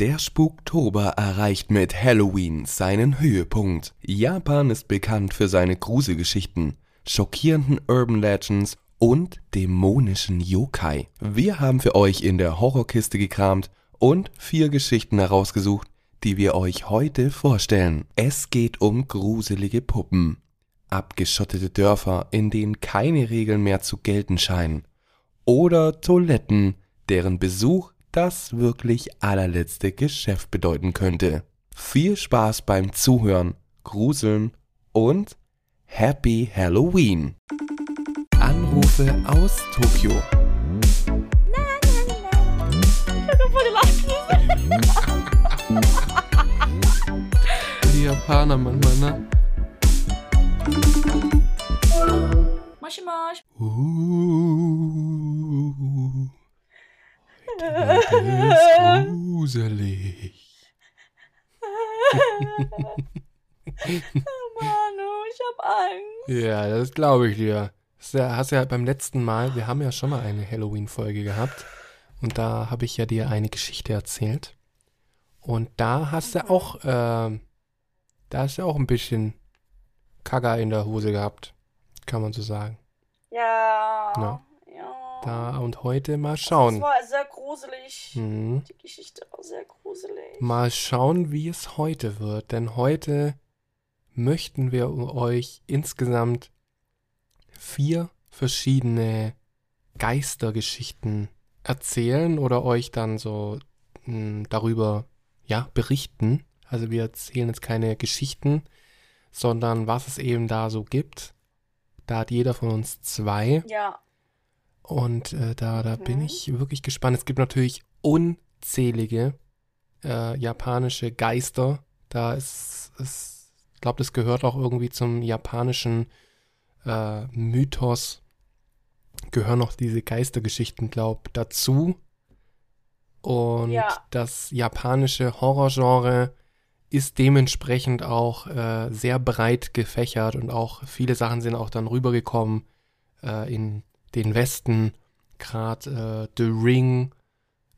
Der Spuktober erreicht mit Halloween seinen Höhepunkt. Japan ist bekannt für seine Gruselgeschichten, schockierenden Urban Legends und dämonischen Yokai. Wir haben für euch in der Horrorkiste gekramt und vier Geschichten herausgesucht, die wir euch heute vorstellen. Es geht um gruselige Puppen, abgeschottete Dörfer, in denen keine Regeln mehr zu gelten scheinen, oder Toiletten, deren Besuch das wirklich allerletzte Geschäft bedeuten könnte. Viel Spaß beim Zuhören, Gruseln und Happy Halloween! Anrufe aus Tokio. Die Japaner manchmal, ne? Moshi Mosh. Uh, Welt ist gruselig. Manu, ich hab Angst. Ja, das glaube ich dir. Das ja- hast ja beim letzten Mal, wir haben ja schon mal eine Halloween-Folge gehabt. Und da habe ich ja dir eine Geschichte erzählt. Und da hast du auch, ähm, da hast du auch ein bisschen Kagger in der Hose gehabt. Kann man so sagen. Ja. Ja. Da und heute mal Das schauen. war sehr gruselig. Mhm. Die Geschichte war sehr gruselig. Mal schauen, wie es heute wird. Denn heute möchten wir euch insgesamt vier verschiedene Geistergeschichten erzählen oder euch dann so mh, darüber ja berichten. Also wir erzählen jetzt keine Geschichten, sondern was es eben da so gibt. Da hat jeder von uns zwei. Ja. Und äh, da, da bin ich wirklich gespannt. Es gibt natürlich unzählige äh, japanische Geister. Da ist, ist ich glaube, das gehört auch irgendwie zum japanischen äh, Mythos. Gehören auch diese Geistergeschichten, glaube dazu. Und Ja. das japanische Horrorgenre ist dementsprechend auch äh, sehr breit gefächert und auch viele Sachen sind auch dann rübergekommen äh, in den Westen. Gerade äh, The Ring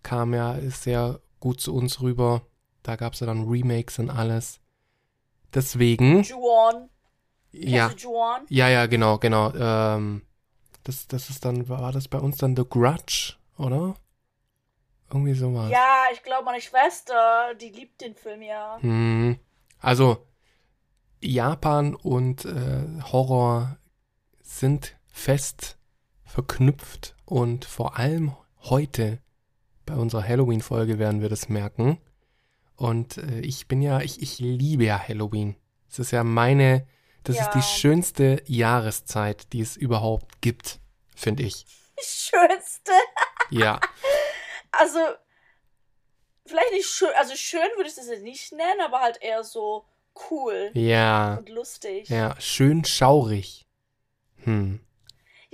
kam ja, ist sehr gut zu uns rüber. Da gab es ja dann Remakes und alles. Deswegen, Juon. ja, Juon? ja, ja, genau, genau. Ähm, das, das ist dann, war das bei uns dann The Grudge, oder? Irgendwie sowas. Ja, ich glaube, meine Schwester, die liebt den Film ja. Hm. Also, Japan und äh, Horror sind fest verknüpft und vor allem heute bei unserer Halloween-Folge werden wir das merken. Und äh, ich bin ja, ich, ich liebe ja Halloween. Es ist ja meine, das ist Ja. die schönste Jahreszeit, die es überhaupt gibt, finde ich. Schönste. Ja. Also, vielleicht nicht schön, also schön würde ich das jetzt nicht nennen, aber halt eher so cool Ja. und lustig. Ja, schön schaurig. Hm.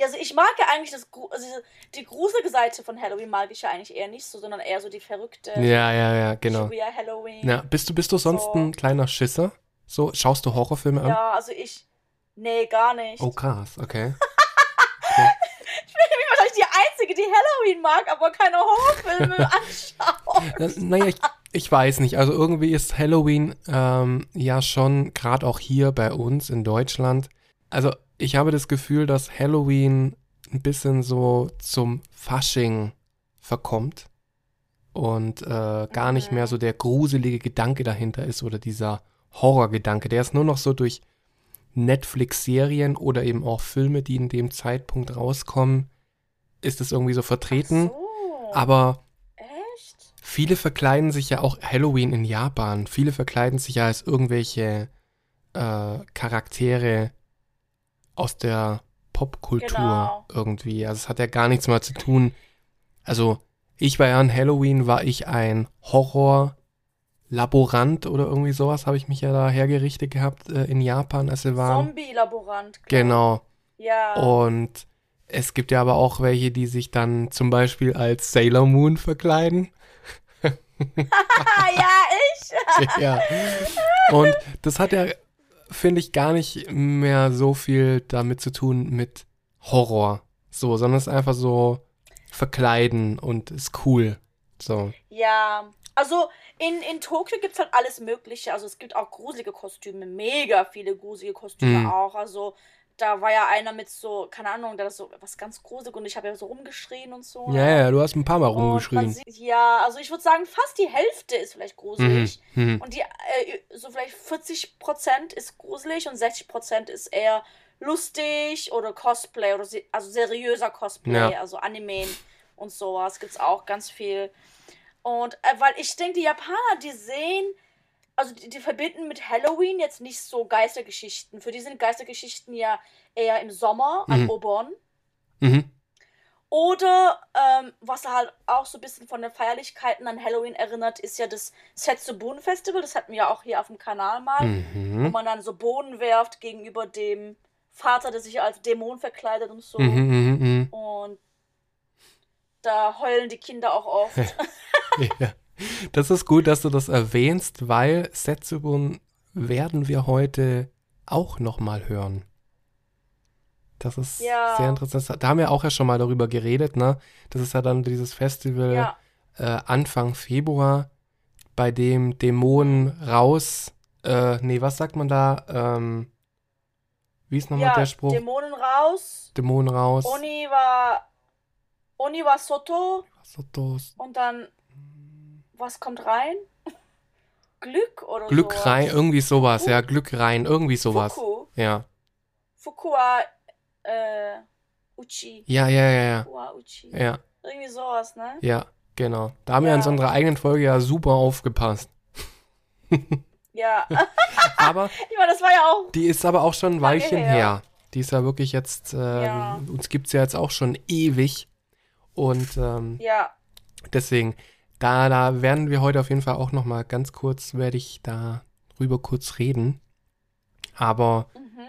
Ja, also ich mag ja eigentlich das, also die- gruselige Seite von Halloween mag ich ja eigentlich eher nicht so, sondern eher so die verrückte Ja, ja, ja, genau. Halloween. Ja, bist du, bist du sonst So. ein kleiner Schisser? So, schaust du Horrorfilme an? Ja, also ich, nee, gar nicht. Oh, krass, okay. Ich bin wahrscheinlich die Einzige, die Halloween mag, aber keine Horrorfilme anschaut. Na, naja, ich, ich weiß nicht. Also irgendwie ist Halloween ähm, ja schon, gerade auch hier bei uns in Deutschland. Also ich habe das Gefühl, dass Halloween ein bisschen so zum Fasching verkommt und äh, gar nicht Mhm. mehr so der gruselige Gedanke dahinter ist oder dieser Horrorgedanke. Der ist nur noch so durch Netflix-Serien oder eben auch Filme, die in dem Zeitpunkt rauskommen, ist es irgendwie so vertreten. So, Aber echt? Viele verkleiden sich ja auch Halloween in Japan. Viele verkleiden sich ja als irgendwelche äh, Charaktere aus der Popkultur Genau. irgendwie. Also es hat ja gar nichts mehr zu tun. Also ich war ja an Halloween, war ich ein Horror-Laborant oder irgendwie sowas, habe ich mich ja da hergerichtet gehabt äh, in Japan, als wir waren. Zombie-Laborant. Genau. Ja. Und es gibt ja aber auch welche, die sich dann zum Beispiel als Sailor Moon verkleiden. ja, ich. ja. Und das hat ja, finde ich, gar nicht mehr so viel damit zu tun mit Horror. So, sondern es ist einfach so verkleiden und ist cool. So. Ja. Also in, in Tokio gibt es halt alles Mögliche. Also es gibt auch gruselige Kostüme, mega viele gruselige Kostüme Mhm. auch. Also da war ja einer mit so, keine Ahnung, der ist so was ganz gruselig und ich habe ja so rumgeschrien und so. Ja, ja, du hast ein paar Mal rumgeschrien. sieht, ja, also ich würde sagen, fast die Hälfte ist vielleicht Mhm. gruselig. Mhm. Und die, äh, so vielleicht 40% ist gruselig und 60% ist eher lustig oder Cosplay oder se also seriöser Cosplay, Ja. also Anime und sowas gibt's auch ganz viel. Und äh, weil ich denke, die Japaner, die sehen, also die, die verbinden mit Halloween jetzt nicht so Geistergeschichten. Für die sind Geistergeschichten ja eher im Sommer an Mhm. Obon. Mhm. Oder ähm, was halt auch so ein bisschen von den Feierlichkeiten an Halloween erinnert, ist ja das Setsubun Festival. Das hatten wir ja auch hier auf dem Kanal mal, wo Mhm. man dann so Bohnen werft gegenüber dem Vater, der sich als Dämon verkleidet und so. Mhm, mhm, mhm. Und da heulen die Kinder auch oft. Ja. Das ist gut, dass du das erwähnst, weil Setsubun werden wir heute auch nochmal hören. Das ist Ja. sehr interessant. Da haben wir auch ja schon mal darüber geredet, ne? Das ist ja dann dieses Festival ja, äh, Anfang Februar, bei dem Dämonen raus, äh, nee, was sagt man da? Ähm, wie ist nochmal ja, der Spruch? Dämonen raus. Dämonen raus. Oni war Oni war Soto Sotos. und dann was kommt rein? Glück oder Glück sowas. rein, irgendwie sowas, Fu- ja, Glück rein, irgendwie sowas. Fuku. Ja. Fuku wa äh, Uchi. Ja, ja, ja, ja. Fuku wa Uchi. Ja, Irgendwie sowas, ne? ja, genau. Da haben wir in Ja. unserer eigenen Folge ja super aufgepasst. Ja. Aber ich meine, das war ja auch. die ist aber auch schon ein Weilchen her. her. Die ist ja wirklich jetzt, äh, Ja. uns gibt es ja jetzt auch schon ewig. Und ähm, Ja. deswegen, da, da werden wir heute auf jeden Fall auch nochmal ganz kurz, werde ich da rüber kurz reden. Aber Mhm.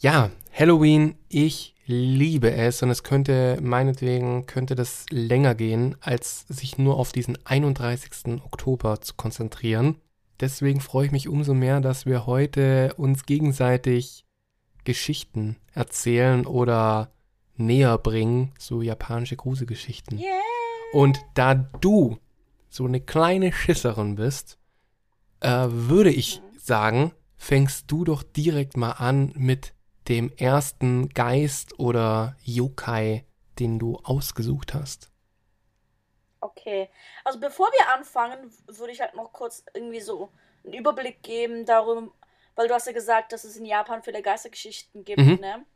Ja, Halloween, ich liebe es und es könnte, meinetwegen, könnte das länger gehen, als sich nur auf diesen 31. Oktober zu konzentrieren. Deswegen freue ich mich umso mehr, dass wir heute uns gegenseitig Geschichten erzählen oder näher bringen, so japanische Gruselgeschichten. Yeah. Und da du so eine kleine Schisserin bist, äh, würde ich sagen, fängst du doch direkt mal an mit dem ersten Geist oder Yokai, den du ausgesucht hast. Okay. Also bevor wir anfangen, würde ich halt noch kurz irgendwie so einen Überblick geben darum, weil du hast ja gesagt, dass es in Japan viele Geistergeschichten gibt, Mhm. ne?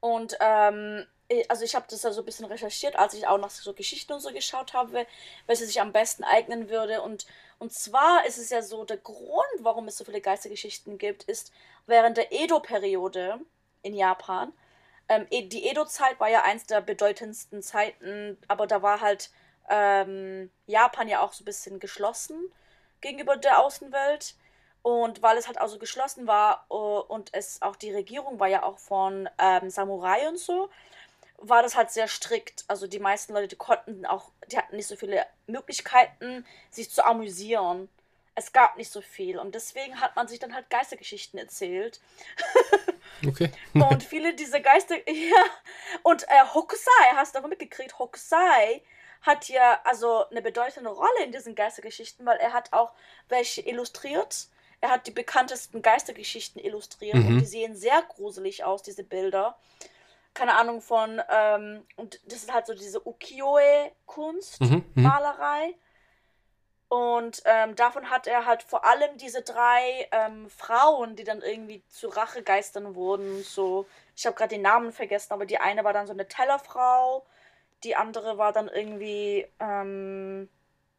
Und ähm, also ich habe das ja so ein bisschen recherchiert, als ich auch nach so Geschichten und so geschaut habe, welche sich am besten eignen würde. Und, und zwar ist es ja so, der Grund, warum es so viele Geistergeschichten gibt, ist während der Edo-Periode in Japan. Ähm, E- die Edo-Zeit war ja eins der bedeutendsten Zeiten, aber da war halt ähm, Japan ja auch so ein bisschen geschlossen gegenüber der Außenwelt. Und weil es halt auch so geschlossen war äh, und es auch die Regierung war ja auch von ähm, Samurai und so, war das halt sehr strikt. Also die meisten Leute, die konnten auch, die hatten nicht so viele Möglichkeiten, sich zu amüsieren. Es gab nicht so viel und deswegen hat man sich dann halt Geistergeschichten erzählt. Okay. Und viele dieser Geister, ja. Und äh, Hokusai, hast du davon mitgekriegt? Hokusai hat ja also eine bedeutende Rolle in diesen Geistergeschichten, weil er hat auch welche illustriert. Er hat die bekanntesten Geistergeschichten illustriert Mhm. und die sehen sehr gruselig aus, diese Bilder. Keine Ahnung von, ähm, und das ist halt so diese Ukiyo-E-Kunst, Mhm, mhm. Malerei. Und ähm, davon hat er halt vor allem diese drei ähm, Frauen, die dann irgendwie zu Rachegeistern wurden. So, ich habe gerade den Namen vergessen, aber die eine war dann so eine Tellerfrau, die andere war dann irgendwie, ähm,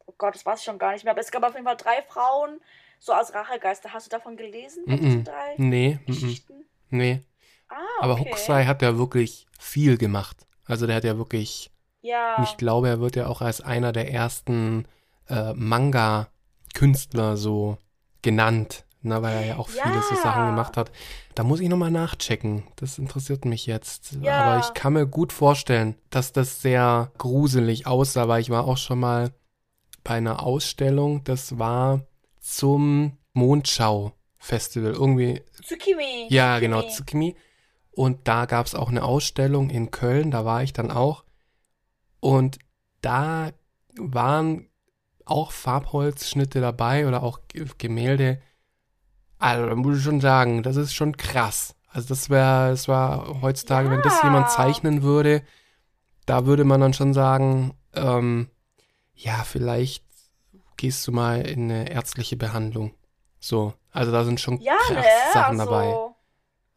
oh Gott, das weiß ich schon gar nicht mehr. Aber es gab auf jeden Fall drei Frauen so als Rachegeister. Hast du davon gelesen? Mhm. diesen drei Nee. Geschichten? nee. Ah, Aber okay. Hokusai hat ja wirklich viel gemacht. Also der hat ja wirklich, Ja. ich glaube, er wird ja auch als einer der ersten äh, Manga-Künstler so genannt, ne, weil er ja auch viele so Ja. Sachen gemacht hat. Da muss ich nochmal nachchecken. Das interessiert mich jetzt. Ja. Aber ich kann mir gut vorstellen, dass das sehr gruselig aussah, weil ich war auch schon mal bei einer Ausstellung, das war zum Mondschau-Festival. Irgendwie Tsukimi. ja, Tsukimi. genau, Tsukimi. Und da gab es auch eine Ausstellung in Köln, da war ich dann auch. Und da waren auch Farbholzschnitte dabei oder auch Gemälde. Also, da muss ich schon sagen, das ist schon krass. Also, das wäre, das war heutzutage, wenn das jemand Ja. zeichnen würde, da würde man dann schon sagen, ähm, ja, vielleicht gehst du mal in eine ärztliche Behandlung. So, also da sind schon Ja, krasse ne? Sachen also, dabei.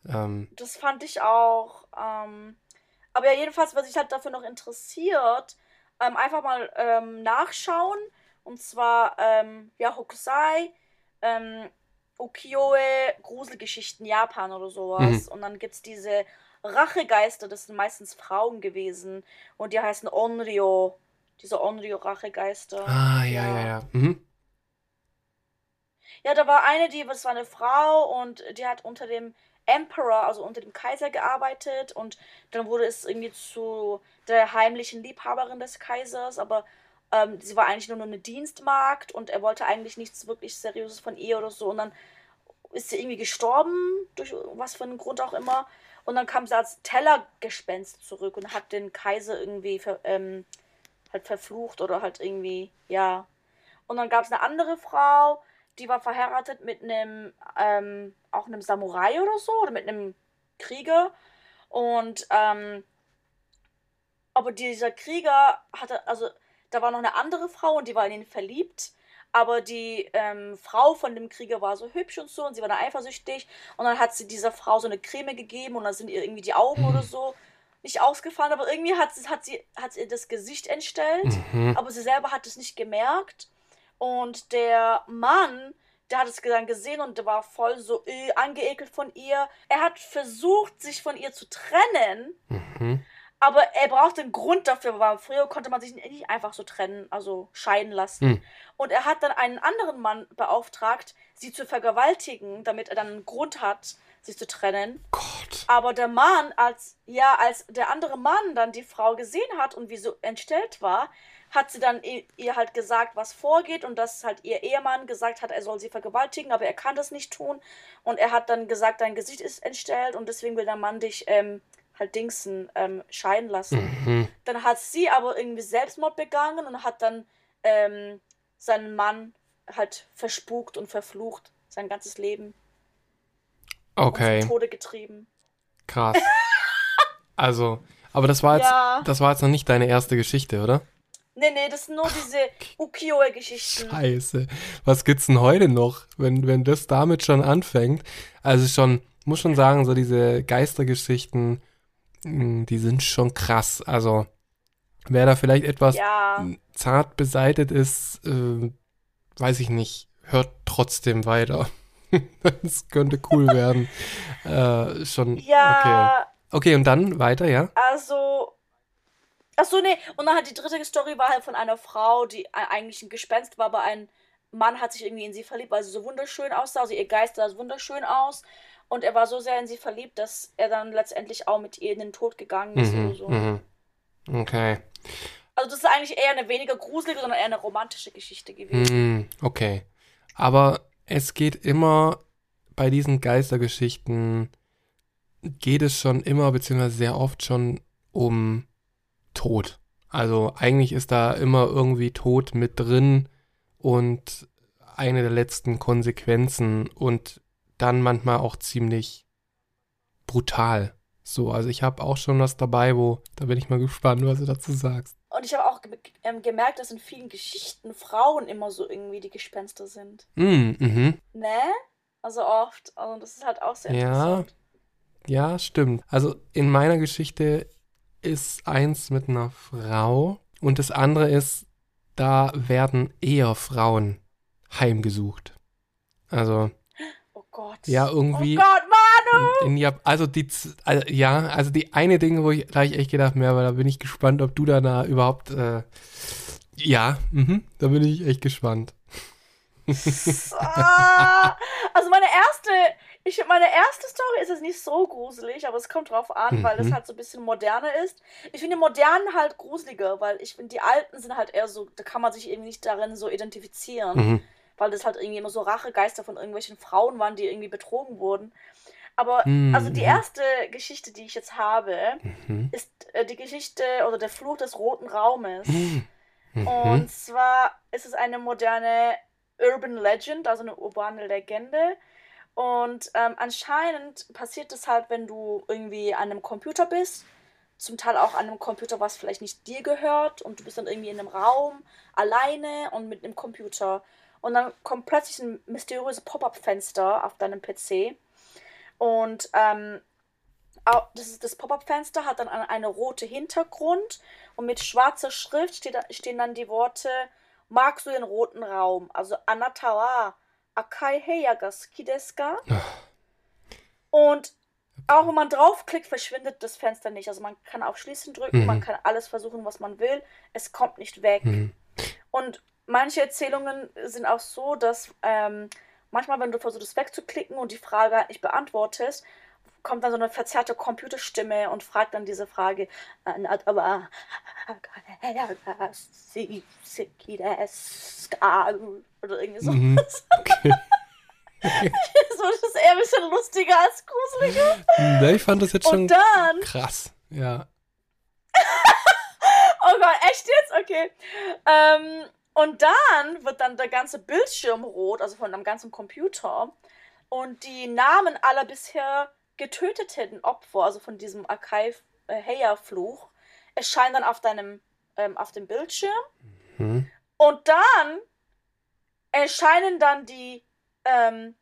Ähm, Das fand ich auch. Ähm, aber ja, jedenfalls, wer sich halt dafür noch interessiert, ähm, einfach mal ähm, nachschauen. Und zwar, ähm, ja, Hokusai, ähm, Ukiyo-e, Gruselgeschichten Japan oder sowas. Und dann gibt's diese Rachegeister, das sind meistens Frauen gewesen. Und die heißen Onryo. Diese Onryo-Rachegeister. ah, ja, ja, ja. Mhm. Ja, da war eine, die, das war eine Frau und die hat unter dem Emperor, also unter dem Kaiser gearbeitet und dann wurde es irgendwie zu der heimlichen Liebhaberin des Kaisers, aber ähm, sie war eigentlich nur eine Dienstmagd und er wollte eigentlich nichts wirklich Seriöses von ihr oder so und dann ist sie irgendwie gestorben, durch was für einen Grund auch immer. Und dann kam sie als Tellergespenst zurück und hat den Kaiser irgendwie ver, ähm, halt verflucht oder halt irgendwie, ja. Und dann gab es eine andere Frau, die war verheiratet mit einem, ähm, auch einem Samurai oder so, oder mit einem Krieger. Und, ähm, aber dieser Krieger hatte, also, da war noch eine andere Frau und die war in ihn verliebt. Aber die ähm, Frau von dem Krieger war so hübsch und so und sie war dann eifersüchtig. Und dann hat sie dieser Frau so eine Creme gegeben und dann sind ihr irgendwie die Augen oder so nicht ausgefallen. Aber irgendwie hat, sie- hat, sie, hat sie ihr das Gesicht entstellt. Mhm. Aber sie selber hat es nicht gemerkt. Und der Mann, der hat es dann gesehen und war voll so äh, angeekelt von ihr. Er hat versucht, sich von ihr zu trennen. Mhm. Aber er brauchte einen Grund dafür, weil früher konnte man sich nicht einfach so trennen, also scheiden lassen. Hm. Und er hat dann einen anderen Mann beauftragt, sie zu vergewaltigen, damit er dann einen Grund hat, sich zu trennen. Gott. Aber der Mann, als, ja, als der andere Mann dann die Frau gesehen hat und wie so entstellt war, hat sie dann ihr halt gesagt, was vorgeht und dass halt ihr Ehemann gesagt hat, er soll sie vergewaltigen, aber er kann das nicht tun. Und er hat dann gesagt, dein Gesicht ist entstellt und deswegen will der Mann dich ähm, halt Dingsen ähm, scheiden lassen. Mhm. Dann hat sie aber irgendwie Selbstmord begangen und hat dann ähm, seinen Mann halt verspukt und verflucht, sein ganzes Leben und Okay, zum Tode getrieben. krass. Also, aber das war jetzt, Ja. das war jetzt noch nicht deine erste Geschichte, oder? Nee, nee, das sind nur diese Ukiyo-Geschichten. Scheiße. Was gibt's denn heute noch, wenn, wenn das damit schon anfängt? Also schon, muss schon sagen, so diese Geistergeschichten, mh, die sind schon krass. Also, wer da vielleicht etwas Ja, zart beseitet ist, äh, weiß ich nicht, hört trotzdem weiter. das könnte cool werden. äh, schon, okay. ja, Okay, und dann weiter, ja? also. Achso, nee, und dann hat die dritte Story war halt von einer Frau, die eigentlich ein Gespenst war, aber ein Mann hat sich irgendwie in sie verliebt, weil sie so wunderschön aussah. Also ihr Geist sah so wunderschön aus. Und er war so sehr in sie verliebt, dass er dann letztendlich auch mit ihr in den Tod gegangen ist oder Mhm, so. mhm. Okay. Also das ist eigentlich eher eine weniger gruselige, sondern eher eine romantische Geschichte gewesen. Hm, okay. Aber es geht immer bei diesen Geistergeschichten geht es schon immer, beziehungsweise sehr oft schon um Tod. Also eigentlich ist da immer irgendwie Tod mit drin und eine der letzten Konsequenzen und dann manchmal auch ziemlich brutal. So, also ich habe auch schon was dabei, wo, da bin ich mal gespannt, was du dazu sagst. Und ich habe auch ähm, gemerkt, dass in vielen Geschichten Frauen immer so irgendwie die Gespenster sind. Mm, mhm. Ne? Also oft. Also das ist halt auch sehr Ja. interessant. Ja, stimmt. Also in meiner Geschichte ist eins mit einer Frau und das andere ist, da werden eher Frauen heimgesucht. Also, Oh Gott. ja, irgendwie. Oh Gott, Manu! In, in also die, z- also, ja, also die eine Ding, wo ich, da hab ich echt gedacht, mehr, weil da bin ich gespannt, ob du da, da überhaupt, äh, ja, mhm, da bin ich echt gespannt. Ah, also meine erste, ich finde meine erste Story ist jetzt nicht so gruselig, aber es kommt drauf an, weil es Mhm. halt so ein bisschen moderner ist. Ich finde die modernen halt gruseliger, weil ich finde die alten sind halt eher so, da kann man sich irgendwie nicht darin so identifizieren, Mhm. weil das halt irgendwie immer so Rachegeister von irgendwelchen Frauen waren, die irgendwie betrogen wurden. Aber Mhm. also die erste Geschichte, die ich jetzt habe, Mhm. ist äh, die Geschichte oder der Fluch des roten Raumes. Mhm. Mhm. Und zwar ist es eine moderne Urban Legend, also eine urbane Legende. Und ähm, anscheinend passiert es halt, wenn du irgendwie an einem Computer bist, zum Teil auch an einem Computer, was vielleicht nicht dir gehört, und du bist dann irgendwie in einem Raum alleine und mit einem Computer. Und dann kommt plötzlich ein mysteriöses Pop-up-Fenster auf deinem PC. Und ähm, das, das Pop-up-Fenster hat dann eine, eine rote Hintergrund und mit schwarzer Schrift steht, stehen dann die Worte Magst du den roten Raum? Also Anatawa Akai Heiyagas Kideska. Und auch wenn man draufklickt, verschwindet das Fenster nicht. Also man kann auf Schließen drücken, Mhm. man kann alles versuchen, was man will. Es kommt nicht weg. Mhm. Und manche Erzählungen sind auch so, dass ähm, manchmal, wenn du versuchst, es wegzuklicken und die Frage halt nicht beantwortest, kommt dann so eine verzerrte Computerstimme und fragt dann diese Frage. aber oder irgendwie so. Mhm. Okay. so. Das ist eher ein bisschen lustiger als gruseliger. Ne, ich fand das jetzt schon dann, krass. Ja. oh Gott, echt jetzt? Okay. Ähm, und dann wird dann der ganze Bildschirm rot, also von einem ganzen Computer. Und die Namen aller bisher getöteten Opfer, also von diesem Akai äh, erscheinen dann auf deinem, ähm, auf dem Bildschirm. Mhm. Und dann erscheinen dann die ähm,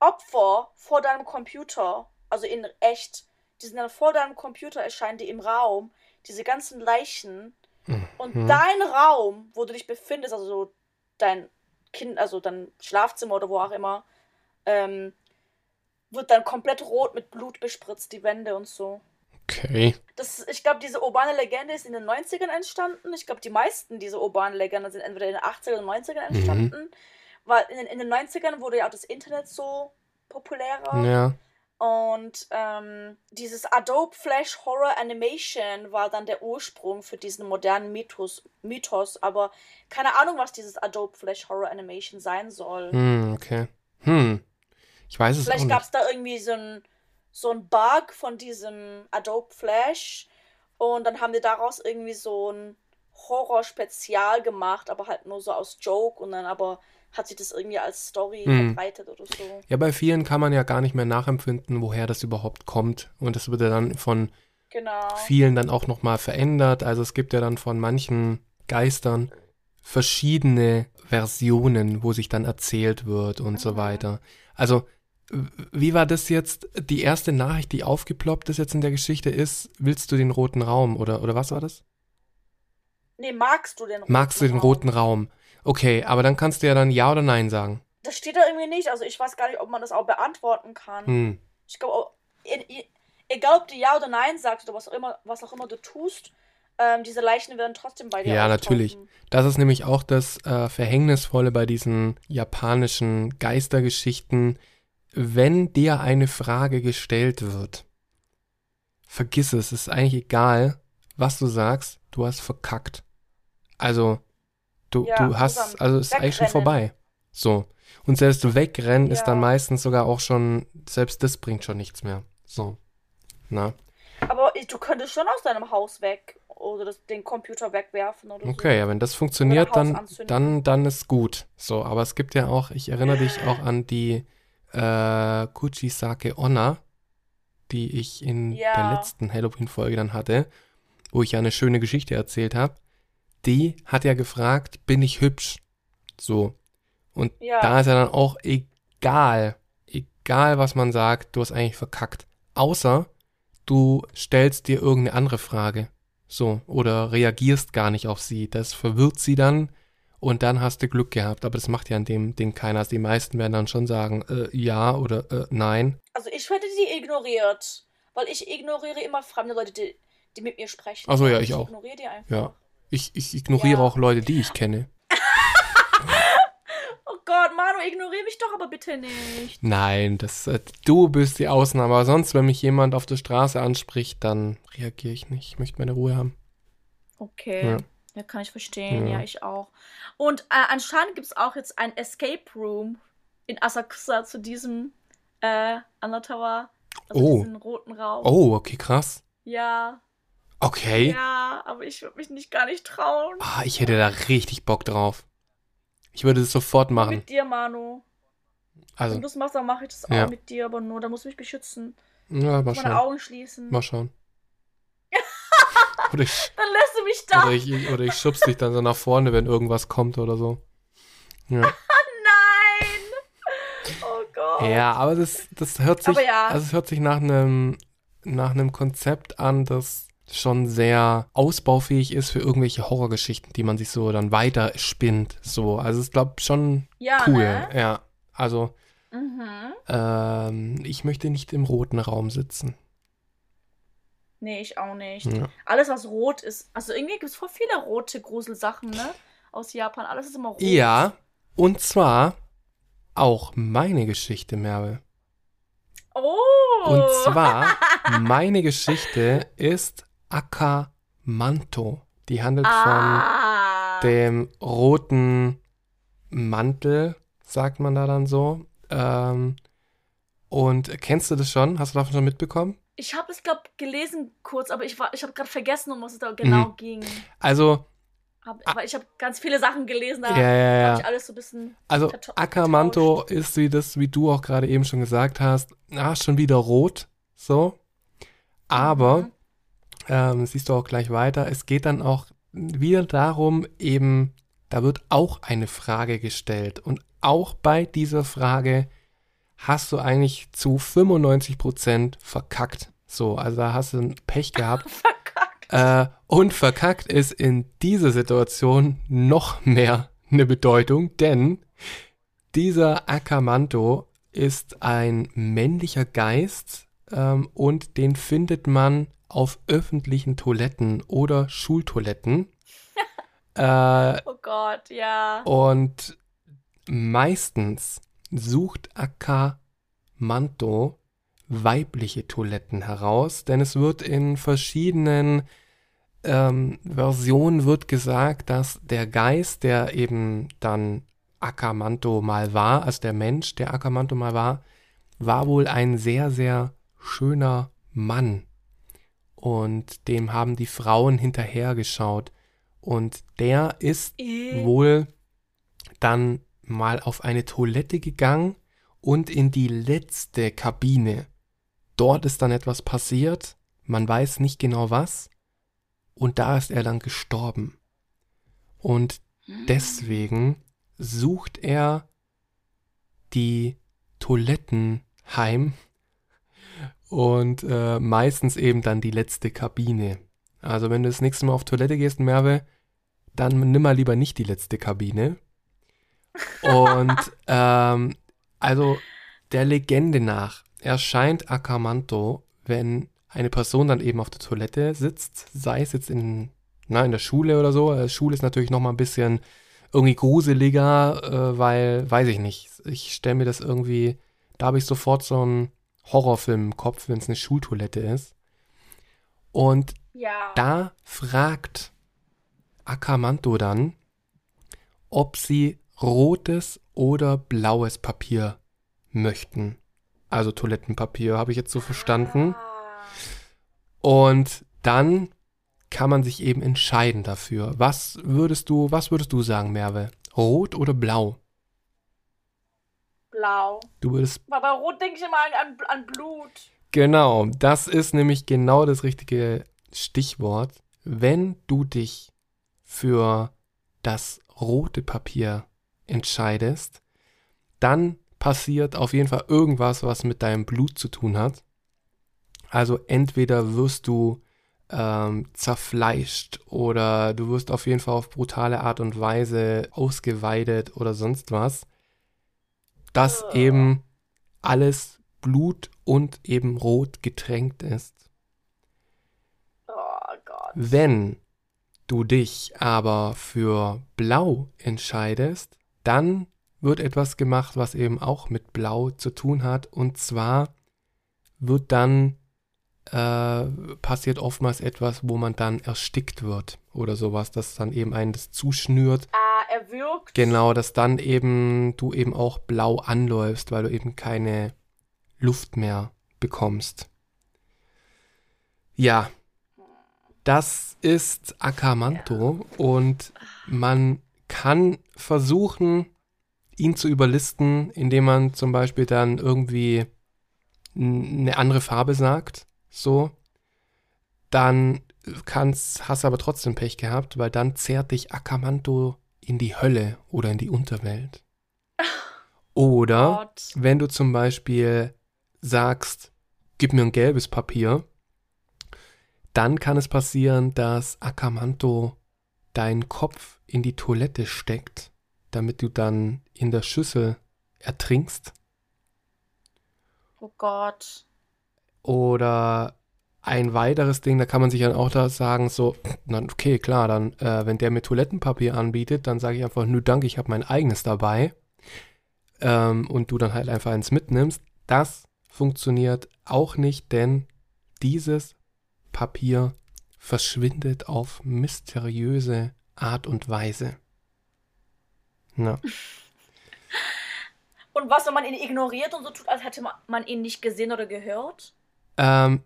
Opfer vor deinem Computer, also in echt. Die sind dann vor deinem Computer, erscheinen die im Raum, diese ganzen Leichen. Und Mhm. dein Raum, wo du dich befindest, also so dein Kind, also dein Schlafzimmer oder wo auch immer, ähm, wird dann komplett rot mit Blut bespritzt, die Wände und so. Okay. Das, ich glaube, diese urbane Legende ist in den 90ern entstanden. Ich glaube, die meisten dieser urbanen Legenden sind entweder in den 80ern oder 90ern Mhm. entstanden. Weil in den, in den 90ern wurde ja auch das Internet so populärer. Ja. Und ähm, dieses Adobe Flash Horror Animation war dann der Ursprung für diesen modernen Mythos, Mythos. Aber keine Ahnung, was dieses Adobe Flash Horror Animation sein soll. Hm, okay. Hm. Ich weiß es Vielleicht gab es da irgendwie so ein, so ein Bug von diesem Adobe Flash und dann haben die daraus irgendwie so ein Horror-Spezial gemacht, aber halt nur so aus Joke und dann aber hat sich das irgendwie als Story Hm. verbreitet oder so. Ja, bei vielen kann man ja gar nicht mehr nachempfinden, woher das überhaupt kommt. Und das wird ja dann von Genau. vielen dann auch nochmal verändert. Also es gibt ja dann von manchen Geistern verschiedene Versionen, wo sich dann erzählt wird und so Mhm. weiter. Also, wie war das jetzt? Die erste Nachricht, die aufgeploppt ist jetzt in der Geschichte, ist, willst du den roten Raum oder, oder was war das? Nee, magst du den roten Magst du den Raum? roten Raum? Okay, aber dann kannst du ja dann Ja oder Nein sagen. Das steht da irgendwie nicht. Also ich weiß gar nicht, ob man das auch beantworten kann. Hm. Ich glaube, egal ob du Ja oder Nein sagst oder was auch immer, was auch immer du tust, ähm, diese Leichen werden trotzdem bei dir Ja, auftauchen. natürlich. Das ist nämlich auch das äh, Verhängnisvolle bei diesen japanischen Geistergeschichten. Wenn dir eine Frage gestellt wird, vergiss es, es ist eigentlich egal, was du sagst, du hast verkackt. Also, du, Ja, du hast, also es ist eigentlich schon wegrennen. vorbei. So. Und selbst wegrennen ist Ja. dann meistens sogar auch schon, selbst das bringt schon nichts mehr. So. Na. Aber du könntest schon aus deinem Haus weg oder das, den Computer wegwerfen oder Okay, so. ja, wenn das funktioniert, dann, dann, dann ist gut. So, aber es gibt ja auch, ich erinnere dich auch an die äh, Kuchisake Onna, die ich in Ja. der letzten Halloween-Folge dann hatte, wo ich ja eine schöne Geschichte erzählt habe. Die hat ja gefragt, bin ich hübsch? So. Und Ja. da ist ja dann auch egal, egal was man sagt, du hast eigentlich verkackt. Außer du stellst dir irgendeine andere Frage. So, oder reagierst gar nicht auf sie. Das verwirrt sie dann und dann hast du Glück gehabt. Aber das macht ja an dem Ding keiner. Also die meisten werden dann schon sagen, äh, ja oder äh, nein. Also ich hätte die ignoriert, weil ich ignoriere immer fremde Leute, die, die mit mir sprechen. Ach so, ja, ich auch. ignoriere die einfach. Ja. Ich, ich ignoriere Ja. auch Leute, die ich kenne. Oh Gott, Manu, ignoriere mich doch aber bitte nicht. Nein, das, äh, du bist die Ausnahme. Aber sonst, wenn mich jemand auf der Straße anspricht, dann reagiere ich nicht. Ich möchte meine Ruhe haben. Okay. Ja. Ja. kann ich verstehen. Ja. Ja, ich auch. Und äh, anscheinend gibt es auch jetzt ein Escape Room in Asakusa zu diesem äh, Anatawa. Also Oh. diesen roten Raum. Oh, okay, krass. Ja. Okay. Ja, aber ich würde mich nicht gar nicht trauen. Ah, ich hätte da richtig Bock drauf. Ich würde es sofort machen. Mit dir, Manu. Also, Wenn du es machst, dann mache ich das auch Ja. mit dir, aber nur, da musst du mich beschützen. ja, mal Meine schauen. Augen schließen. Mal schauen. Oder ich, Dann lässt du mich da. oder, ich, oder ich schubs dich dann so nach vorne, wenn irgendwas kommt oder so. Ja, Nein! Oh Gott. ja aber das, das hört sich, ja. also es hört sich nach einem, nach einem Konzept an, das schon sehr ausbaufähig ist für irgendwelche Horrorgeschichten, die man sich so dann weiter spinnt. So, also ich glaube schon Ja, cool. ne? Ja, also Mhm. ähm, ich möchte nicht im roten Raum sitzen. Nee, ich auch nicht. Ja. Alles, was rot ist. Also irgendwie gibt es voll viele rote Gruselsachen, ne? Aus Japan. Alles ist immer rot. Ja, und zwar auch meine Geschichte, Merve. Oh! Und zwar, meine Geschichte ist Akamanto. Die handelt ah. von dem roten Mantel, sagt man da dann so. Ähm, und kennst du das schon? Hast du davon schon mitbekommen? Ich habe es, glaube gelesen kurz, aber ich, war- ich habe gerade vergessen, um was es da genau Mhm. ging. Also, Hab, aber ich habe ganz viele Sachen gelesen, da ja, ja, ja. habe ich alles so ein bisschen. Also Akamanto ist wie das, wie du auch gerade eben schon gesagt hast, ah, schon wieder rot, so. Aber, Mhm. ähm, siehst du auch gleich weiter, es geht dann auch wieder darum, eben, da wird auch eine Frage gestellt. Und auch bei dieser Frage hast du eigentlich zu 95% verkackt. So, also da hast du ein Pech gehabt. Verkackt. Äh, und verkackt ist in dieser Situation noch mehr eine Bedeutung, denn dieser Akamanto ist ein männlicher Geist ähm, und den findet man auf öffentlichen Toiletten oder Schultoiletten. äh, Oh Gott, ja. und meistens sucht Akamanto weibliche Toiletten heraus, denn es wird in verschiedenen ähm, Versionen wird gesagt, dass der Geist, der eben dann Akamanto mal war, also der Mensch, der Akamanto mal war, war wohl ein sehr, sehr schöner Mann. Und dem haben die Frauen hinterhergeschaut. Und der ist Eh. wohl dann mal auf eine Toilette gegangen und in die letzte Kabine. Dort ist dann etwas passiert, man weiß nicht genau was, und da ist er dann gestorben. Und deswegen sucht er die Toiletten heim und äh, meistens eben dann die letzte Kabine. Also wenn du das nächste Mal auf Toilette gehst, Merve, dann nimm mal lieber nicht die letzte Kabine. Und ähm, also der Legende nach erscheint Akamanto, wenn eine Person dann eben auf der Toilette sitzt, sei es jetzt in, na, in der Schule oder so. Äh, Schule ist natürlich nochmal ein bisschen irgendwie gruseliger, äh, weil, weiß ich nicht, ich stelle mir das irgendwie, da habe ich sofort so einen Horrorfilm im Kopf, wenn es eine Schultoilette ist. Und Ja. da fragt Akamanto dann, ob sie rotes oder blaues Papier möchten. Also Toilettenpapier, habe ich jetzt so verstanden. Und dann kann man sich eben entscheiden dafür. Was würdest du, was würdest du sagen, Merve? Rot oder blau? Blau. Du würdest Aber bei Rot denke ich immer an, an Blut. Genau, das ist nämlich genau das richtige Stichwort. Wenn du dich für das rote Papier entscheidest, dann passiert auf jeden Fall irgendwas, was mit deinem Blut zu tun hat. Also entweder wirst du ähm, zerfleischt oder du wirst auf jeden Fall auf brutale Art und Weise ausgeweidet oder sonst was. Das Ugh. eben alles Blut und eben rot getränkt ist. Oh Gott. Wenn du dich aber für blau entscheidest, dann wird etwas gemacht, was eben auch mit blau zu tun hat. Und zwar wird dann äh, passiert oftmals etwas, wo man dann erstickt wird oder sowas, das dann eben einen das zuschnürt. Ah, er wirkt. Genau, dass dann eben du eben auch blau anläufst, weil du eben keine Luft mehr bekommst. Ja, Das ist Akamanto und man kann versuchen, ihn zu überlisten, indem man zum Beispiel dann irgendwie eine andere Farbe sagt, so. Dann kannst, hast aber trotzdem Pech gehabt, weil dann zehrt dich Akamanto in die Hölle oder in die Unterwelt. Oder Gott. wenn du zum Beispiel sagst, gib mir ein gelbes Papier, dann kann es passieren, dass Akamanto deinen Kopf in die Toilette steckt, damit du dann in der Schüssel ertrinkst. Oh Gott. Oder ein weiteres Ding, da kann man sich dann auch da sagen, so, na, okay, klar, dann, äh, wenn der mir Toilettenpapier anbietet, dann sage ich einfach, nö, danke, ich habe mein eigenes dabei. Ähm, und du dann halt einfach eins mitnimmst. Das funktioniert auch nicht, denn dieses Papier verschwindet auf mysteriöse Art und Weise. Na, Und was, wenn man ihn ignoriert und so tut, als hätte ma- man ihn nicht gesehen oder gehört? ähm,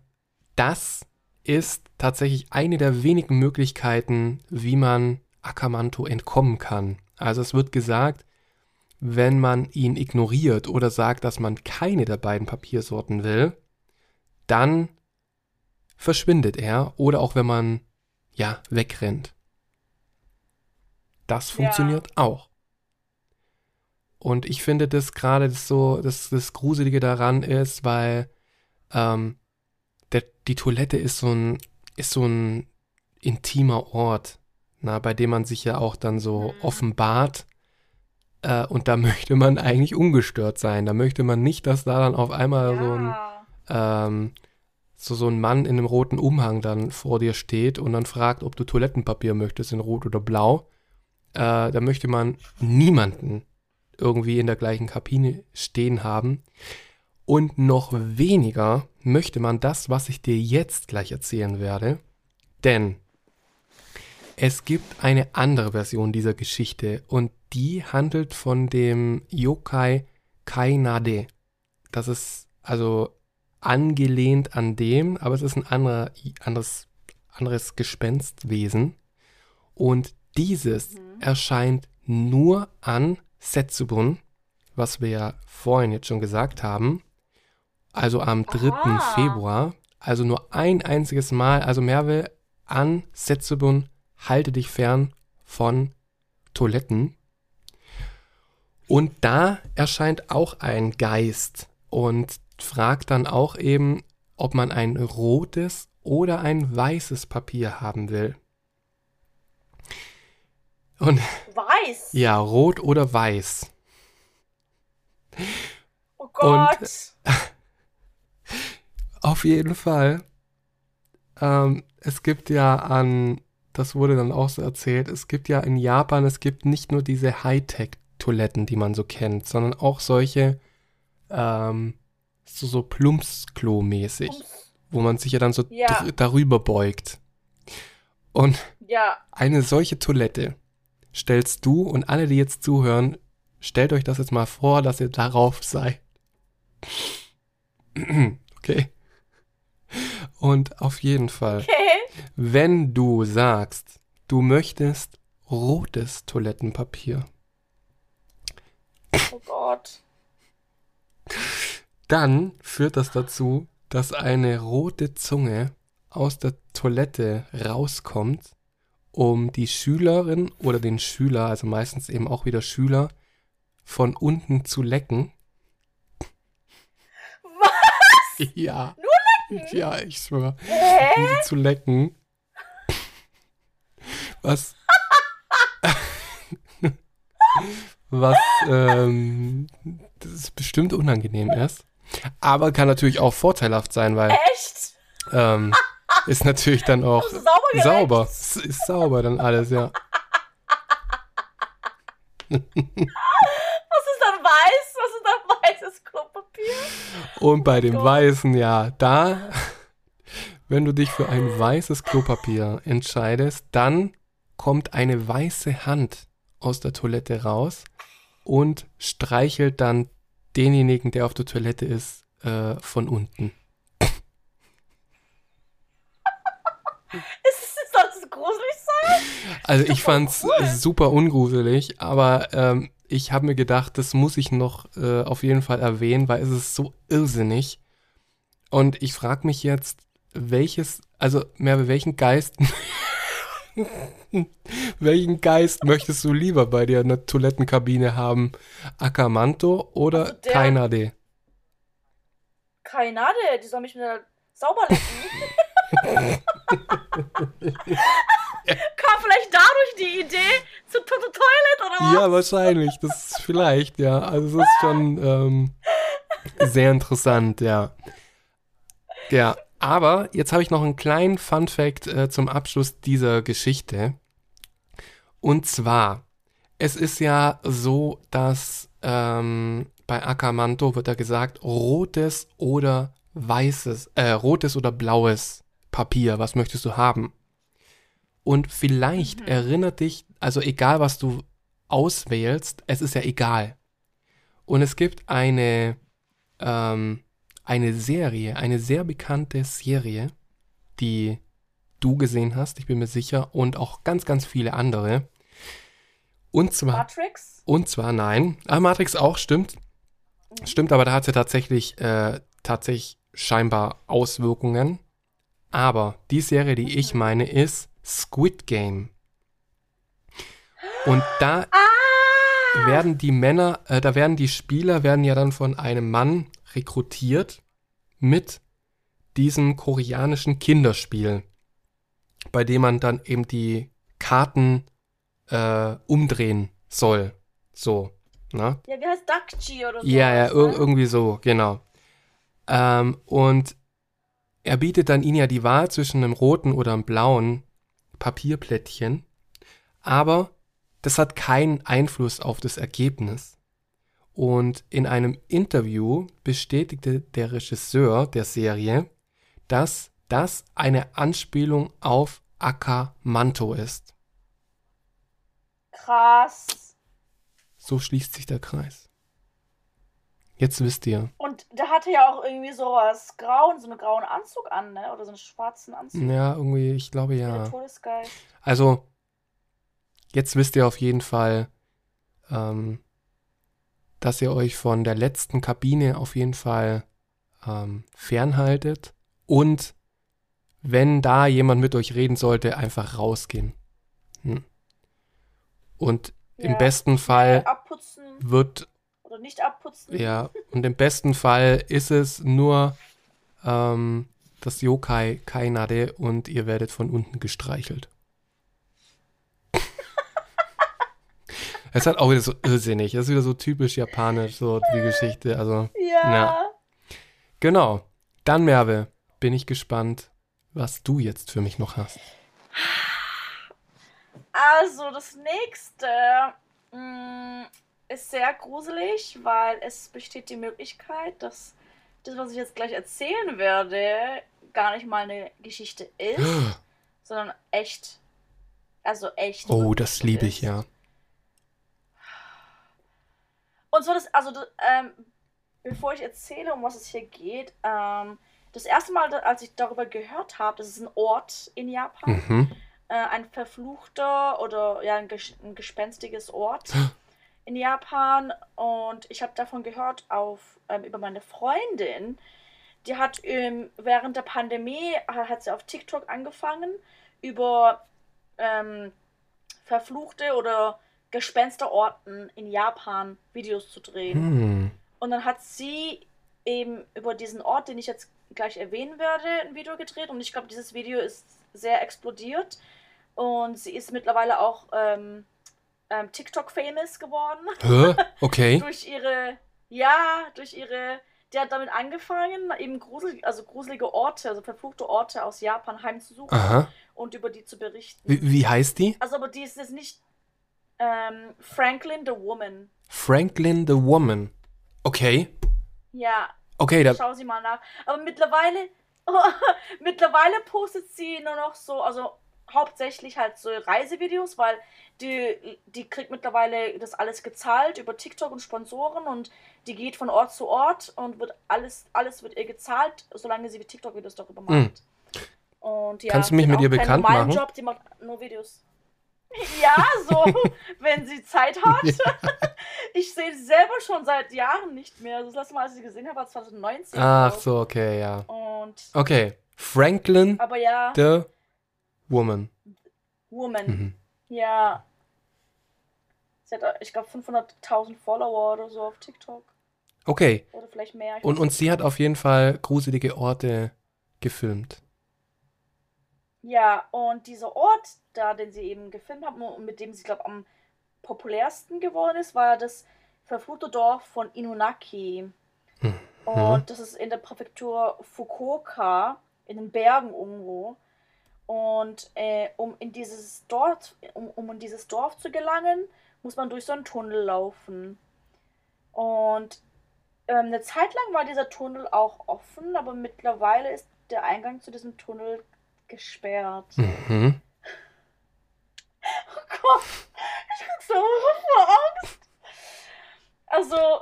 das ist tatsächlich eine der wenigen Möglichkeiten, wie man Akamanto entkommen kann. Also es wird gesagt, wenn man ihn ignoriert oder sagt, dass man keine der beiden Papiersorten will, dann verschwindet er oder auch wenn man ja wegrennt. Das Ja. funktioniert auch. Und ich finde das gerade so, dass das Gruselige daran ist, weil ähm, der, die Toilette ist so ein, ist so ein intimer Ort, na, bei dem man sich ja auch dann so Mhm. offenbart. Äh, und da möchte man eigentlich ungestört sein. Da möchte man nicht, dass da dann auf einmal so ein ja. ähm, so, so ein Mann in einem roten Umhang dann vor dir steht und dann fragt, ob du Toilettenpapier möchtest in rot oder blau. Äh, da möchte man niemanden irgendwie in der gleichen Kabine stehen haben. Und noch weniger möchte man das, was ich dir jetzt gleich erzählen werde. Denn es gibt eine andere Version dieser Geschichte und die handelt von dem Yokai Kainade. Das ist also angelehnt an dem, aber es ist ein anderer, anderes, anderes Gespenstwesen. Und dieses erscheint nur an Setsubun, was wir ja vorhin jetzt schon gesagt haben. Also am 3. Aha. Februar. Also nur ein einziges Mal. Also Merve an Setsubun, halte dich fern von Toiletten. Und da erscheint auch ein Geist und fragt dann auch eben, ob man ein rotes oder ein weißes Papier haben will. Und Weiß. ja, rot oder weiß. Oh Gott. Auf jeden Fall. Ähm, es gibt ja an, das wurde dann auch so erzählt, es gibt ja in Japan, es gibt nicht nur diese Hightech-Toiletten, die man so kennt, sondern auch solche, ähm, so, so Plumpsklo-mäßig, wo man sich ja dann so Ja. dr- darüber beugt. Und Ja. eine solche Toilette stellst du und alle, die jetzt zuhören, stellt euch das jetzt mal vor, dass ihr darauf seid. okay. Und auf jeden Fall, Okay. wenn du sagst, du möchtest rotes Toilettenpapier, Oh Gott. Dann führt das dazu, dass eine rote Zunge aus der Toilette rauskommt, um die Schülerin oder den Schüler, also meistens eben auch wieder Schüler, von unten zu lecken. Was? Ja. Ja, ich schwöre. Hä? Um sie zu lecken. Was. was, ähm, das ist bestimmt unangenehm ist. Aber kann natürlich auch vorteilhaft sein, weil Echt? ähm, ist natürlich dann auch sauber sauber. Es ist sauber dann alles, ja. Was ist dann weiß? Was ist dann weißes Klopapier? Und bei dem Gott. Weißen, ja, da, wenn du dich für ein weißes Klopapier entscheidest, dann kommt eine weiße Hand aus der Toilette raus und streichelt dann denjenigen, der auf der Toilette ist, äh, von unten. Ist, soll das gruselig sein? Also ich fand's cool. super ungruselig, aber ähm, ich habe mir gedacht, das muss ich noch äh, auf jeden Fall erwähnen, weil es ist so irrsinnig. Und ich frage mich jetzt, welches, also Merve, welchen Geist, welchen Geist möchtest du lieber bei dir in der Toilettenkabine haben? Akamanto oder Also der- Kainade? Ahnung, die soll mich wieder sauber lecken. Kam vielleicht dadurch die Idee zu to to Toilet oder was? Ja, wahrscheinlich. Das ist vielleicht, ja. Also es ist schon ähm, sehr interessant, ja. Ja, aber jetzt habe ich noch einen kleinen Fun Fact äh, zum Abschluss dieser Geschichte. Und zwar, es ist ja so, dass ähm, bei Akamanto wird da gesagt, rotes oder weißes, äh, rotes oder blaues Papier, was möchtest du haben? Und vielleicht erinnert dich, also egal was du auswählst, es ist ja egal. Und es gibt eine, ähm, eine Serie, eine sehr bekannte Serie, die du gesehen hast, ich bin mir sicher, und auch ganz, ganz viele andere. Und zwar, Matrix? und zwar nein, ah, Matrix auch, stimmt. Stimmt, aber da hat sie tatsächlich, äh, tatsächlich scheinbar Auswirkungen. Aber die Serie, die ich meine, ist Squid Game. Und da Ah! werden die Männer, äh, da werden die Spieler, werden ja dann von einem Mann rekrutiert mit diesem koreanischen Kinderspiel, bei dem man dann eben die Karten äh, umdrehen soll. So, ne? Ja, wie heißt Dakchi oder so? Ja, ja, ir ne? irgendwie so, genau. Ähm, und er bietet dann ihnen ja die Wahl zwischen einem roten oder einem blauen Papierplättchen, aber das hat keinen Einfluss auf das Ergebnis. Und in einem Interview bestätigte der Regisseur der Serie, dass das eine Anspielung auf Akamanto ist. Krass. So schließt sich der Kreis. Jetzt wisst ihr. Und der hatte ja auch irgendwie sowas grauen, so einen grauen Anzug an, ne? Oder so einen schwarzen Anzug. Ja, irgendwie, ich glaube ja. Also, jetzt wisst ihr auf jeden Fall, ähm, dass ihr euch von der letzten Kabine auf jeden Fall ähm, fernhaltet und wenn da jemand mit euch reden sollte, einfach rausgehen. Hm. Und im Ja. besten Fall abputzen wird, oder nicht abputzen. ja, und im besten Fall ist es nur ähm, das Yokai Kainade und ihr werdet von unten gestreichelt. Es hat auch wieder so irrsinnig. Das ist wieder so typisch japanisch, so die Geschichte. Also, Ja. Ja. genau. Dann, Merve, bin ich gespannt, was du jetzt für mich noch hast. Also, das nächste mh, ist sehr gruselig, weil es besteht die Möglichkeit, dass das, was ich jetzt gleich erzählen werde, gar nicht mal eine Geschichte ist, sondern echt. Also echt. Oh, das liebe ich ist. ja. Und zwar das, also, das, ähm, bevor ich erzähle, um was es hier geht, ähm, das erste Mal, als ich darüber gehört habe, das ist ein Ort in Japan, Mhm. äh, ein verfluchter oder ja, ein, ges ein gespenstiges Ort in Japan. Und ich habe davon gehört auf, ähm, über meine Freundin. Die hat ähm, während der Pandemie, hat, hat sie auf TikTok angefangen, über ähm, verfluchte oder Gespensterorten in Japan Videos zu drehen. Hm. Und dann hat sie eben über diesen Ort, den ich jetzt gleich erwähnen werde, ein Video gedreht. Und ich glaube, dieses Video ist sehr explodiert. Und sie ist mittlerweile auch ähm, ähm, TikTok-famous geworden. Hä? Okay. durch ihre, ja, durch ihre, die hat damit angefangen, eben gruselig, also gruselige Orte, also verfluchte Orte aus Japan heimzusuchen Aha. und über die zu berichten. Wie, wie heißt die? Also, aber die ist jetzt nicht ähm, Franklin the Woman. Franklin the Woman. Okay. Ja, Okay, da. Schau sie mal nach. Aber mittlerweile, mittlerweile postet sie nur noch so, also hauptsächlich halt so Reisevideos, weil die, die kriegt mittlerweile das alles gezahlt über TikTok und Sponsoren und die geht von Ort zu Ort und wird alles, alles wird ihr gezahlt, solange sie TikTok-Videos darüber macht. Mhm. Und ja, Kannst du mich mit ihr bekannt machen? Job, die macht nur Videos. Ja, so, wenn sie Zeit hat. Ich sehe sie selber schon seit Jahren nicht mehr. Das letzte Mal, als ich sie gesehen habe, war 2019. Ach so, okay, ja. Und, Okay. Franklin aber ja, the Woman. Woman. Mhm. Ja. Sie hat, ich glaube, 500.000 Follower oder so auf TikTok. Okay. Oder vielleicht mehr. Und, und sie hat auf jeden Fall gruselige Orte gefilmt. Ja, und dieser Ort da, den sie eben gefilmt haben und mit dem sie, glaube am populärsten geworden ist, war das verfluchte Dorf von Inunaki. Mhm. Und das ist in der Präfektur Fukuoka, in den Bergen irgendwo. Und äh, um in dieses Dorf, um, um in dieses Dorf zu gelangen, muss man durch so einen Tunnel laufen. Und ähm, eine Zeit lang war dieser Tunnel auch offen, aber mittlerweile ist der Eingang zu diesem Tunnel gesperrt. Mhm. Oh Gott, ich krieg so vor Angst. Also,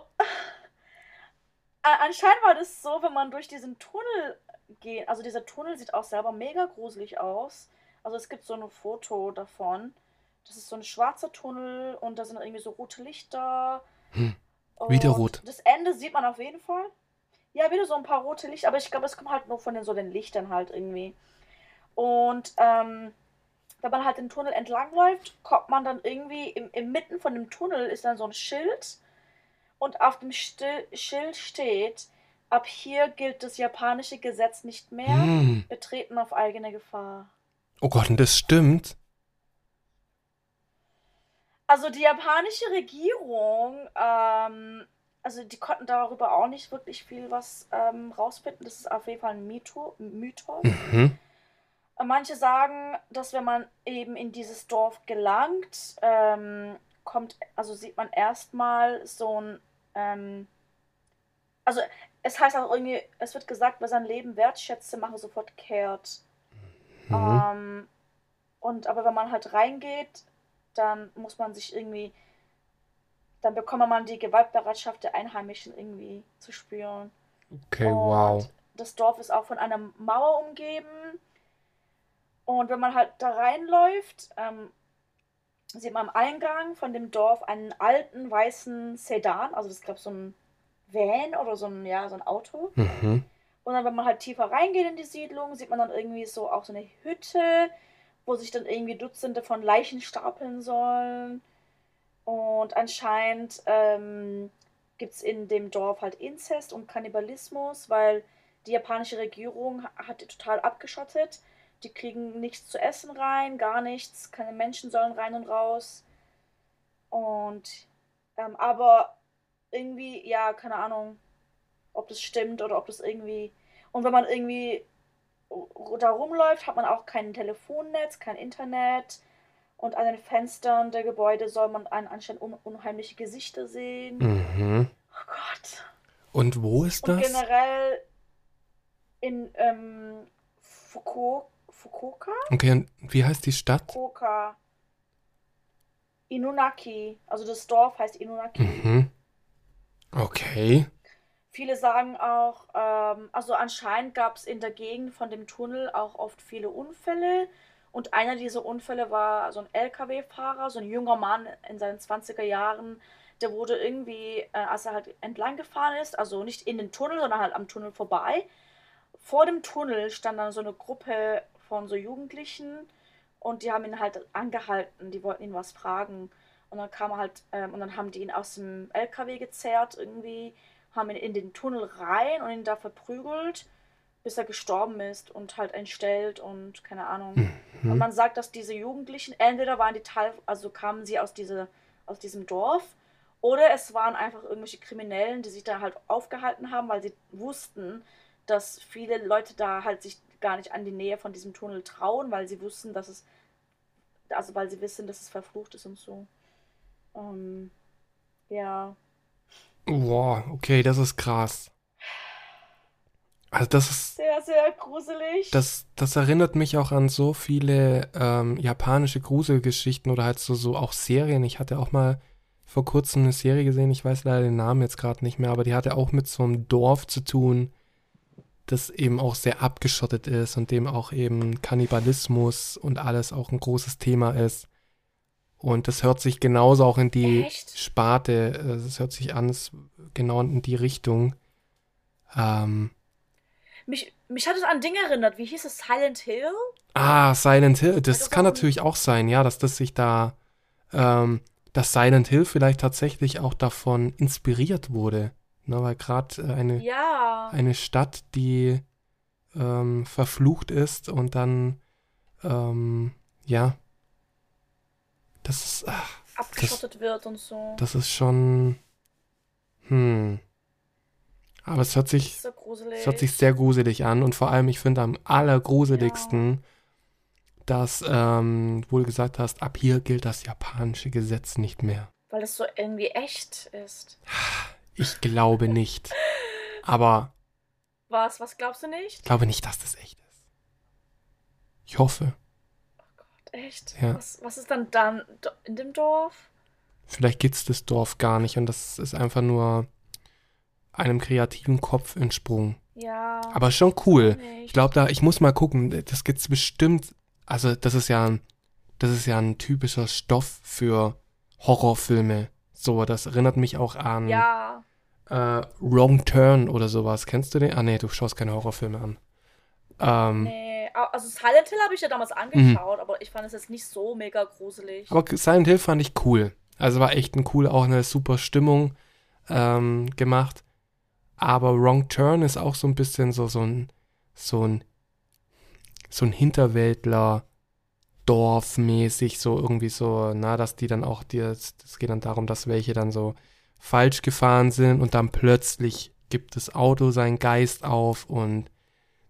anscheinend war das so, wenn man durch diesen Tunnel geht. Also, dieser Tunnel sieht auch selber mega gruselig aus. Also, es gibt so ein Foto davon. Das ist so ein schwarzer Tunnel und da sind irgendwie so rote Lichter. Hm. Wieder rot. Das Ende sieht man auf jeden Fall. Ja, wieder so ein paar rote Lichter, aber ich glaube, es kommt halt nur von den so den Lichtern halt irgendwie. Und ähm, wenn man halt den Tunnel entlang läuft, kommt man dann irgendwie im, im Mitten von dem Tunnel ist dann so ein Schild und auf dem Stil Schild steht, ab hier gilt das japanische Gesetz nicht mehr, Hm. betreten auf eigene Gefahr. Oh Gott, und das stimmt. Also die japanische Regierung, ähm, also die konnten darüber auch nicht wirklich viel was ähm, rausfinden. Das ist auf jeden Fall ein Mytho Mythos. Mhm. Manche sagen, dass wenn man eben in dieses Dorf gelangt, ähm, kommt, also sieht man erstmal so ein, ähm, also es heißt auch irgendwie, es wird gesagt, wer sein Leben wertschätze, mache sofort kehrt. Mhm. Ähm, und aber wenn man halt reingeht, dann muss man sich irgendwie, dann bekommt man die Gewaltbereitschaft der Einheimischen irgendwie zu spüren. Okay, Und wow. das Dorf ist auch von einer Mauer umgeben. Und wenn man halt da reinläuft, ähm, sieht man am Eingang von dem Dorf einen alten weißen Sedan, also das ist glaube ich so ein Van oder so ein, ja, so ein Auto. Mhm. Und dann, wenn man halt tiefer reingeht in die Siedlung, sieht man dann irgendwie so auch so eine Hütte, wo sich dann irgendwie Dutzende von Leichen stapeln sollen. Und anscheinend ähm, gibt es in dem Dorf halt Inzest und Kannibalismus, weil die japanische Regierung ha- hat die total abgeschottet. Die kriegen nichts zu essen rein, gar nichts. Keine Menschen sollen rein und raus. Und ähm, aber irgendwie, ja, keine Ahnung, ob das stimmt oder ob das irgendwie. Und wenn man irgendwie da rumläuft, hat man auch kein Telefonnetz, kein Internet. Und an den Fenstern der Gebäude soll man an, anscheinend un unheimliche Gesichter sehen. Mhm. Oh Gott. Und wo ist Und das? generell in ähm, Fuku Fukuoka? Okay, und wie heißt die Stadt? Fukuoka. Inunaki. Also das Dorf heißt Inunaki. Mhm. Okay. Viele sagen auch, ähm, also anscheinend gab es in der Gegend von dem Tunnel auch oft viele Unfälle. Und einer dieser Unfälle war so ein LKW-Fahrer, so ein junger Mann in seinen 20er Jahren. Der wurde irgendwie, äh, als er halt entlang gefahren ist, also nicht in den Tunnel, sondern halt am Tunnel vorbei. Vor dem Tunnel stand dann so eine Gruppe von so Jugendlichen und die haben ihn halt angehalten, die wollten ihn was fragen. Und dann kam er halt, ähm, und dann haben die ihn aus dem LKW gezerrt irgendwie, haben ihn in den Tunnel rein und ihn da verprügelt, bis er gestorben ist und halt entstellt und keine Ahnung. Und Mhm. man sagt, dass diese Jugendlichen, entweder waren die Teil, also kamen sie aus, diese, aus diesem Dorf, oder es waren einfach irgendwelche Kriminellen, die sich da halt aufgehalten haben, weil sie wussten, dass viele Leute da halt sich gar nicht an die Nähe von diesem Tunnel trauen, weil sie wussten, dass es, also weil sie wissen, dass es verflucht ist und so. Ähm, ja. Wow, okay, das ist krass. Also das ist, Sehr, sehr gruselig. das, das erinnert mich auch an so viele ähm, japanische Gruselgeschichten oder halt so, so auch Serien. Ich hatte auch mal vor kurzem eine Serie gesehen, ich weiß leider den Namen jetzt gerade nicht mehr, aber die hatte auch mit so einem Dorf zu tun. Das eben auch sehr abgeschottet ist und dem auch eben Kannibalismus und alles auch ein großes Thema ist. Und das hört sich genauso auch in die Echt? Sparte, äh, das hört sich an, es- genau in die Richtung. Ähm, Mich, mich hat es an Dinge erinnert. Wie hieß es? Silent Hill? ah, Silent Hill, das das kann natürlich auch sein, ja, dass das sich da, ähm, dass Silent Hill vielleicht tatsächlich auch davon inspiriert wurde. Ne, weil gerade äh, eine, Ja. eine Stadt, die ähm, verflucht ist und dann, ähm, ja, das ist, ach, abgeschottet wird und so. das ist schon, hm. Aber es hört Das sich, so es hört sich sehr gruselig an und vor allem, ich finde am allergruseligsten, dass, ähm, wo du gesagt hast, ab hier gilt das japanische Gesetz nicht mehr. Weil es so irgendwie echt ist. Ich glaube nicht. Aber Was? Was glaubst du nicht? ich glaube nicht, dass das echt ist. Ich hoffe. Echt? Ja. Was, was ist dann dann in dem Dorf? Vielleicht gibt's das Dorf gar nicht und das ist einfach nur einem kreativen Kopf entsprungen. Ja. Aber schon cool. nicht. Ich glaube da, ich muss mal gucken, das gibt's bestimmt, also das ist ja ein, das ist ja ein typischer Stoff für Horrorfilme. So, das erinnert mich auch an Ja. Äh, Wrong Turn oder sowas. Kennst du den? Ah nee, du schaust keine Horrorfilme an. Ähm, Nee. Also Silent Hill habe ich ja damals angeschaut, aber ich fand es jetzt nicht so mega gruselig. Aber Silent Hill fand ich cool. Also war echt ein cool, auch eine super Stimmung ähm, gemacht. Aber Wrong Turn ist auch so ein bisschen so, so ein, so ein, so ein Hinterwäldler, Dorfmäßig, so irgendwie so, na, dass die dann auch dir, es geht dann darum, dass welche dann so falsch gefahren sind und dann plötzlich gibt das Auto seinen Geist auf und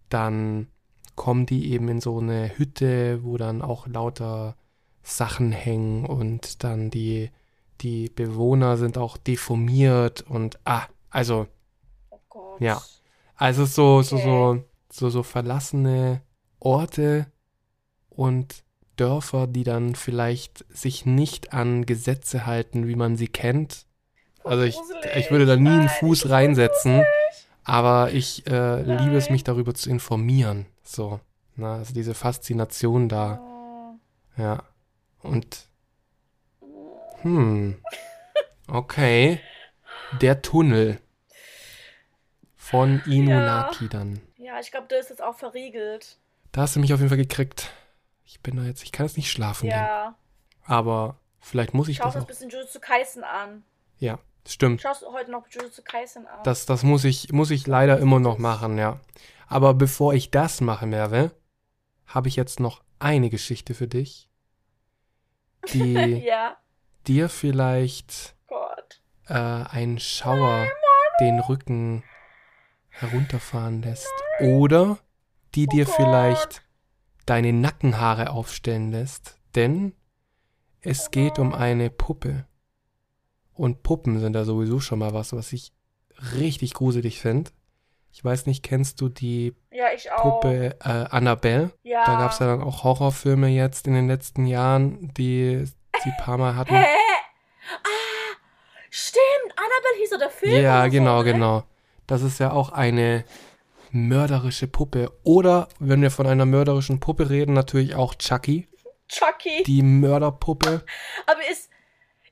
dann kommen die eben in so eine Hütte, wo dann auch lauter Sachen hängen und dann die, die Bewohner sind auch deformiert und ah, also, oh. Ja. also so, so, Okay. so, so, so verlassene Orte und Dörfer, die dann vielleicht sich nicht an Gesetze halten, wie man sie kennt. Also ich, ich würde da nie einen Fuß das reinsetzen, aber ich äh, liebe es, mich darüber zu informieren. So, na, also diese Faszination da, Oh. ja. Und hm, okay, der Tunnel von Inunaki dann. Ja, ich glaube, der ist jetzt auch verriegelt. Da hast du mich auf jeden Fall gekriegt. Ich bin da jetzt, ich kann jetzt nicht schlafen gehen. Ja. Aber vielleicht muss ich Schau das dir ein auch. bisschen Jujutsu Kaisen an. Ja, stimmt. Schaust du heute noch Jujutsu Kaisen an? Das, das muss ich, muss ich leider immer noch machen, ja. Aber bevor ich das mache, Merve, habe ich jetzt noch eine Geschichte für dich, die ja. dir vielleicht Gott. äh, einen Schauer den Rücken herunterfahren lässt. Oder die dir Gott. vielleicht deine Nackenhaare aufstellen lässt. Denn es geht um eine Puppe. Und Puppen sind da sowieso schon mal was, was ich richtig gruselig finde. Ich weiß nicht, kennst du die Ja. Puppe äh, Annabelle? Ja. Da gab es ja dann auch Horrorfilme jetzt in den letzten Jahren, die sie ein paar Mal hatten. Hä? Ah, stimmt. Annabelle hieß so der Film. Ja, genau, so, ne? genau. Das ist ja auch eine mörderische Puppe. Oder, wenn wir von einer mörderischen Puppe reden, natürlich auch Chucky, Chucky. die Mörderpuppe. Aber ist,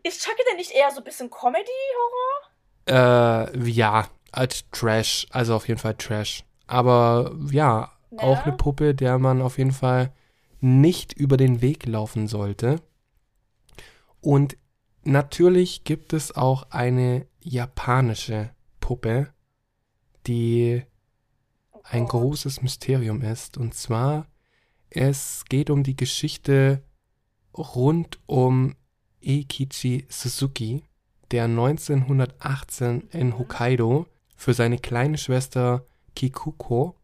ist Chucky denn nicht eher so ein bisschen Comedy-Horror? Äh, ja, als Trash, also auf jeden Fall Trash. Aber ja, Ne? auch eine Puppe, der man auf jeden Fall nicht über den Weg laufen sollte. Und natürlich gibt es auch eine japanische Puppe, die Oh ein Gott. großes Mysterium ist. Und zwar, es geht um die Geschichte rund um Eikichi Suzuki, der 1918 in Hokkaido für seine kleine Schwester Kikuko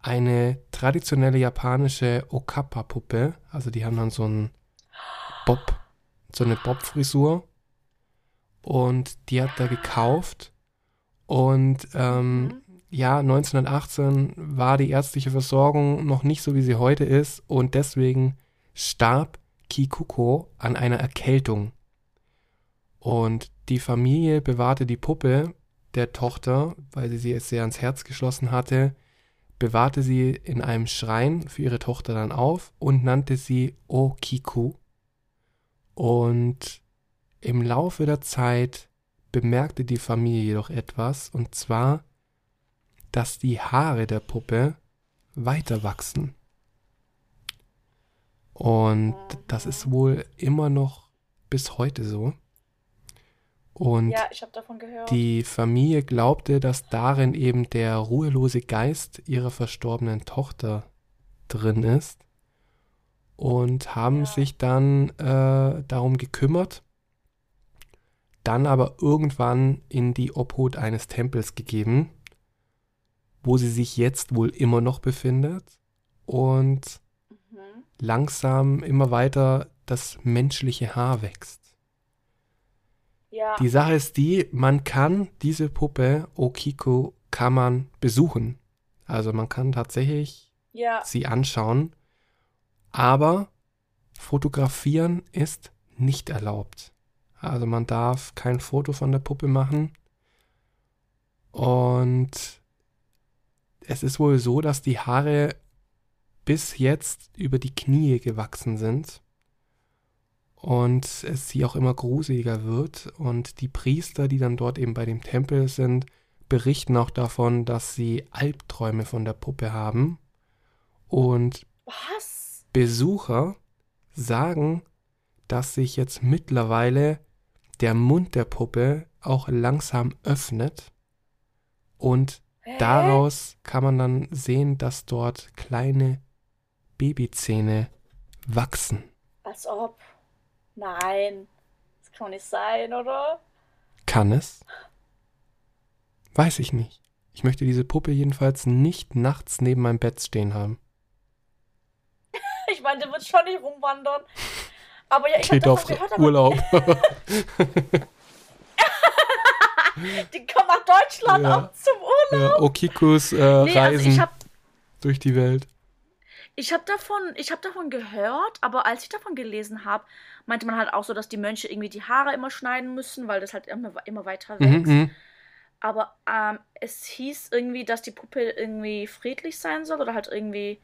eine traditionelle japanische Okappa-Puppe, also die haben dann so einen Bob, so eine Bob-Frisur. Und die hat er gekauft. Und ähm, Mhm. ja, 1918 war die ärztliche Versorgung noch nicht so, wie sie heute ist. Und deswegen starb Kikuko an einer Erkältung. Und die Familie bewahrte die Puppe der Tochter, weil sie sie sehr ans Herz geschlossen hatte, bewahrte sie in einem Schrein für ihre Tochter dann auf und nannte sie Okiku. Und im Laufe der Zeit bemerkte die Familie jedoch etwas, und zwar, dass die Haare der Puppe weiter wachsen. Und das ist wohl immer noch bis heute so. Und Ja, ich habe davon gehört. die Familie glaubte, dass darin eben der ruhelose Geist ihrer verstorbenen Tochter drin ist und haben Ja. sich dann äh, darum gekümmert, dann aber irgendwann in die Obhut eines Tempels gegeben, wo sie sich jetzt wohl immer noch befindet und. Langsam immer weiter das menschliche Haar wächst. Ja, Die Sache ist die, man kann diese Puppe Okiko kann man besuchen. Also man kann tatsächlich ja, sie anschauen, aber fotografieren ist nicht erlaubt. Also man darf kein Foto von der Puppe machen. Und es ist wohl so, dass die Haare bis jetzt über die Knie gewachsen sind und es sie auch immer gruseliger wird. Und die Priester, die dann dort eben bei dem Tempel sind, berichten auch davon, dass sie Albträume von der Puppe haben. Und was? Besucher sagen, dass sich jetzt mittlerweile der Mund der Puppe auch langsam öffnet und Hä? daraus kann man dann sehen, dass dort kleine Babyzähne wachsen. Als ob. Nein. Das kann nicht sein, oder? Kann es? Weiß ich nicht. Ich möchte diese Puppe jedenfalls nicht nachts neben meinem Bett stehen haben. Ich meine, der wird schon nicht rumwandern. Aber ja, ich Geht auf gehört, Urlaub. die kommen nach Deutschland Ja. auch zum Urlaub. ja, Okikus äh, Nee, also Reisen ich habe durch die Welt. Ich hab davon, ich davon gehört, aber als ich davon gelesen habe, meinte man halt auch so, dass die Mönche irgendwie die Haare immer schneiden müssen, weil das halt immer, immer weiter Mhm, wächst. mhm. Aber ähm, es hieß irgendwie, dass die Puppe irgendwie friedlich sein soll oder halt irgendwie.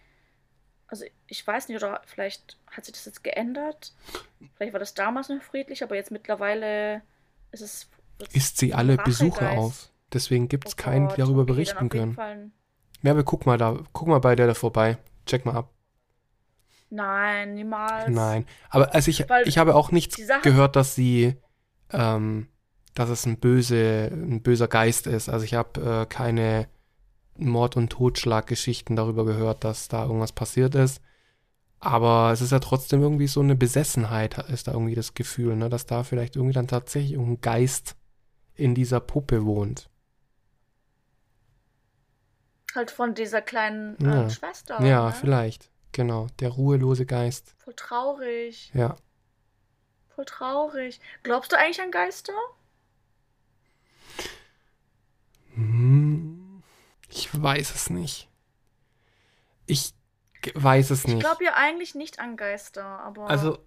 Also ich weiß nicht, oder vielleicht hat sich das jetzt geändert. Vielleicht war das damals noch friedlich, aber jetzt mittlerweile ist es. isst sie alle. Besucher auf. Deswegen gibt es Oh keinen, die darüber okay, berichten können. Ja, aber guck mal da, guck mal bei der da vorbei. Check mal ab. Nein, niemals. Nein. Aber also ich, Weil ich habe auch nichts gehört, dass sie, ähm, dass es ein böse, ein böser Geist ist. Also ich habe äh, keine Mord- und Totschlaggeschichten darüber gehört, dass da irgendwas passiert ist. Aber es ist ja trotzdem irgendwie so eine Besessenheit, ist da irgendwie das Gefühl, ne, dass da vielleicht irgendwie dann tatsächlich irgendein Geist in dieser Puppe wohnt. Halt von dieser kleinen Ja. ähm, Schwester. ja, ne? vielleicht. Genau. Der ruhelose Geist. Voll traurig. Ja. Voll traurig. Glaubst du eigentlich an Geister? Hm, Ich weiß es nicht. Ich weiß es Ich nicht. glaube ja eigentlich nicht an Geister, aber. Also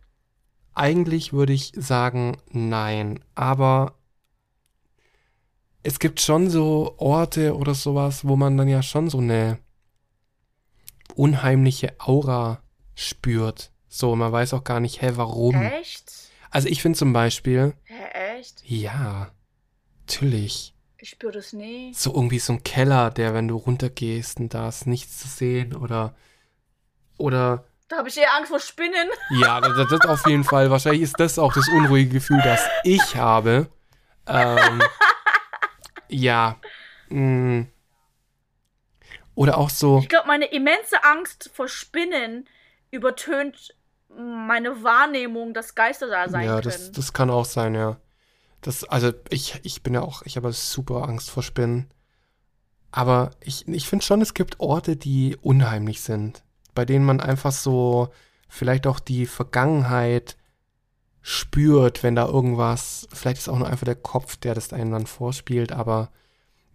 eigentlich würde ich sagen nein, aber es gibt schon so Orte oder sowas, wo man dann ja schon so eine unheimliche Aura spürt. So, man weiß auch gar nicht, hä, warum. Echt? Also ich finde zum Beispiel, Hä, echt? ja, natürlich. Ich spüre das nie. so irgendwie so ein Keller, der, wenn du runtergehst und da ist nichts zu sehen oder oder Da habe ich eher Angst vor Spinnen. ja, das, das auf jeden Fall. Wahrscheinlich ist das auch das unruhige Gefühl, das ich habe. Ähm, ja. mh. Oder auch so, Ich glaube, meine immense Angst vor Spinnen übertönt meine Wahrnehmung, dass Geister da sein ja, können. das, das kann auch sein, ja. Das, also ich, ich bin ja auch, ich habe super Angst vor Spinnen. Aber ich, ich finde schon, es gibt Orte, die unheimlich sind, bei denen man einfach so vielleicht auch die Vergangenheit spürt, wenn da irgendwas, vielleicht ist auch nur einfach der Kopf, der das einem dann vorspielt, aber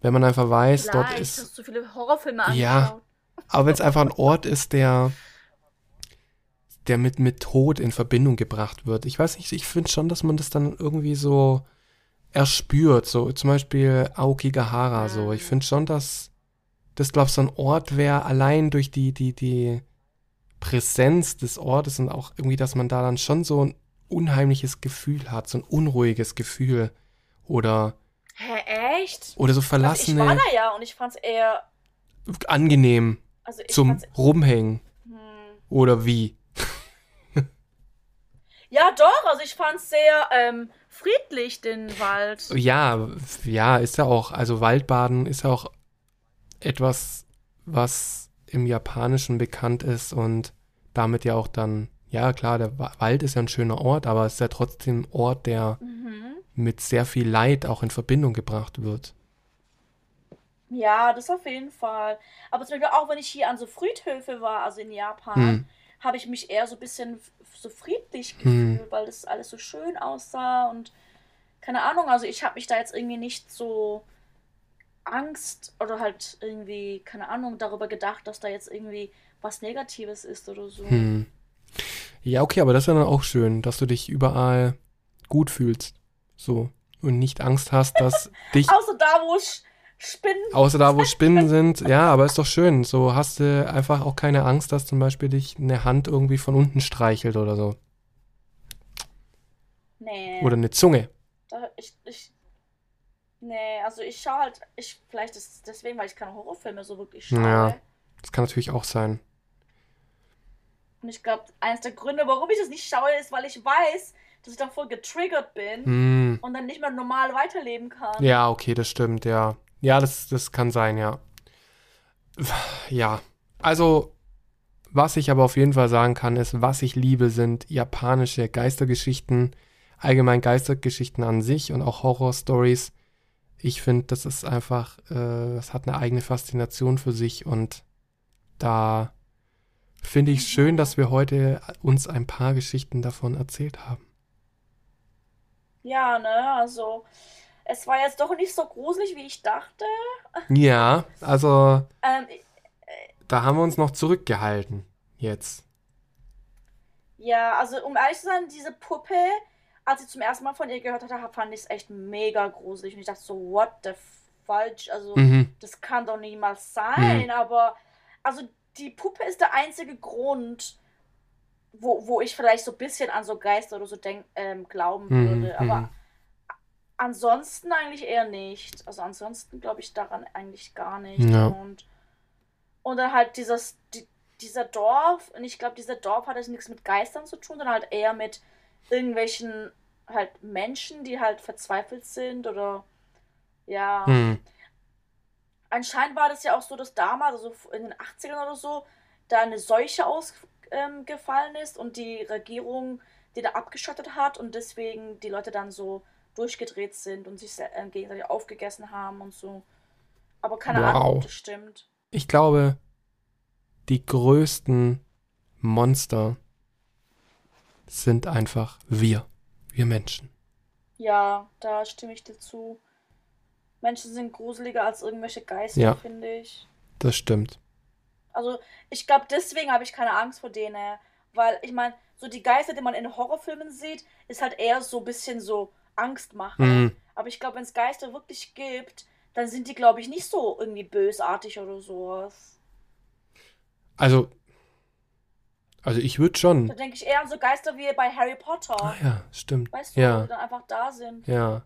wenn man einfach weiß, dort Vielleicht ist, hast du viele Horrorfilme angeschaut. Ja. aber wenn es einfach ein Ort ist, der, der mit, mit Tod in Verbindung gebracht wird. Ich weiß nicht, ich finde schon, dass man das dann irgendwie so erspürt. So zum Beispiel Aokigahara, so. Ich finde schon, dass das, glaube ich, so ein Ort wäre, allein durch die, die, die Präsenz des Ortes und auch irgendwie, dass man da dann schon so ein unheimliches Gefühl hat, so ein unruhiges Gefühl. Oder, Hä, echt? oder so Also ich war verlassene, da ja und ich fand's eher. angenehm Also ich zum fand's. Rumhängen. Hm. Oder wie? Ja, doch, also ich fand's sehr ähm, friedlich, den Wald. Ja, ja, ist ja auch, also Waldbaden ist ja auch etwas, was im Japanischen bekannt ist und damit ja auch dann, ja klar, der Wa- Wald ist ja ein schöner Ort, aber es ist ja trotzdem ein Ort, der Mhm. mit sehr viel Leid auch in Verbindung gebracht wird. Ja, das auf jeden Fall. Aber zum Beispiel auch, wenn ich hier an so Friedhöfe war, also in Japan, Hm. habe ich mich eher so ein bisschen so friedlich Hm. gefühlt, weil das alles so schön aussah und keine Ahnung, also ich habe mich da jetzt irgendwie nicht so Angst oder halt irgendwie, keine Ahnung, darüber gedacht, dass da jetzt irgendwie was Negatives ist oder so. Hm. Ja, okay, aber das ist ja dann auch schön, dass du dich überall gut fühlst. So. Und nicht Angst hast, dass dich Außer da, wo Spinnen. Außer da, wo Spinnen sind. Ja, aber ist doch schön. So hast du einfach auch keine Angst, dass zum Beispiel dich eine Hand irgendwie von unten streichelt oder so. Nee. Oder eine Zunge. Da, ich, ich, nee, also ich schaue halt, ich, vielleicht ist es deswegen, weil ich keine Horrorfilme so wirklich schaue. Ja. Das kann natürlich auch sein. Und ich glaube, eines der Gründe, warum ich das nicht schaue, ist, weil ich weiß, dass ich davor getriggert bin Hm. und dann nicht mehr normal weiterleben kann. Ja, okay, das stimmt, ja. Ja, das, das kann sein, ja. Ja, also, was ich aber auf jeden Fall sagen kann, ist, was ich liebe, sind japanische Geistergeschichten, allgemein Geistergeschichten an sich und auch Horror-Stories. Ich finde, das ist einfach, äh, das hat eine eigene Faszination für sich und da finde ich schön, dass wir heute uns ein paar Geschichten davon erzählt haben. Ja, ne, also es war jetzt doch nicht so gruselig, wie ich dachte. Ja, also Ähm, da haben wir uns noch zurückgehalten jetzt. ja, also um ehrlich zu sein, diese Puppe, als ich zum ersten Mal von ihr gehört hatte, fand ich es echt mega gruselig. Und ich dachte so, what the fudge? Also, Mhm. das kann doch niemals sein. Aber, also die Puppe ist der einzige Grund, wo, wo ich vielleicht so ein bisschen an so Geister oder so denk, ähm, glauben Mhm, würde. Aber mhm. ansonsten eigentlich eher nicht. Also ansonsten glaube ich daran eigentlich gar nicht. Ja. Und, und dann halt dieses, die, dieser Dorf, und ich glaube, dieser Dorf hat jetzt nichts mit Geistern zu tun, sondern halt eher mit irgendwelchen halt Menschen, die halt verzweifelt sind oder ja. Hm. Anscheinend war das ja auch so, dass damals, also in den 80ern oder so, da eine Seuche ausgefallen ist und die Regierung die da abgeschottet hat und deswegen die Leute dann so durchgedreht sind und sich äh, gegenseitig aufgegessen haben und so. Aber keine Ahnung, Wow. ob das stimmt. Ich glaube, die größten Monster sind einfach wir. Wir Menschen. Ja, da stimme ich dir zu. Menschen sind gruseliger als irgendwelche Geister, Ja. finde ich. Das stimmt. Also, ich glaube, deswegen habe ich keine Angst vor denen. Weil, ich meine, so die Geister, die man in Horrorfilmen sieht, ist halt eher so ein bisschen so Angstmacher. Mhm. Aber ich glaube, wenn es Geister wirklich gibt, dann sind die, glaube ich, nicht so irgendwie bösartig oder sowas. Also, also ich würde Da schon. denke ich eher an so Geister wie bei Harry Potter. Ah ja, stimmt. Weißt du, Ja. die dann einfach da sind. Ja.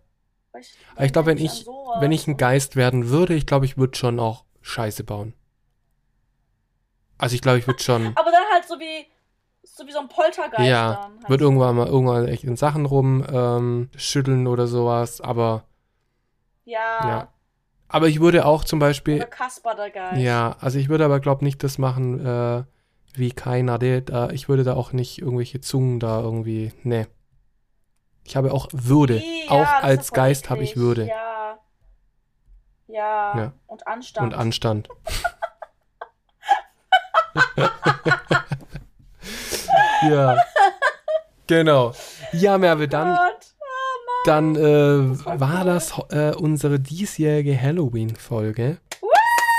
Aber ich glaube, wenn ich, sowas. wenn ich ein Geist werden würde, ich glaube, ich würde schon auch Scheiße bauen. Also ich glaube, ich würde schon. Aber dann halt so wie, so wie so ein Poltergeist Ja, dann. Halt. wird irgendwann mal irgendwann echt in Sachen rum ähm, schütteln oder sowas, aber Ja. ja. Aber ich würde auch zum Oder Beispiel, Kasper der Geist. ja, also ich würde aber glaube nicht das machen äh, wie keiner, der, ich würde da auch nicht irgendwelche Zungen da irgendwie, nee. Ich habe auch Würde, auch ja, das als Geist habe ich. Würde Ja. Ja. Ja. Und Anstand. und Anstand. ja, genau. Ja, Merve, dann Gott. Dann äh, war war cool. das äh, unsere diesjährige Halloween-Folge.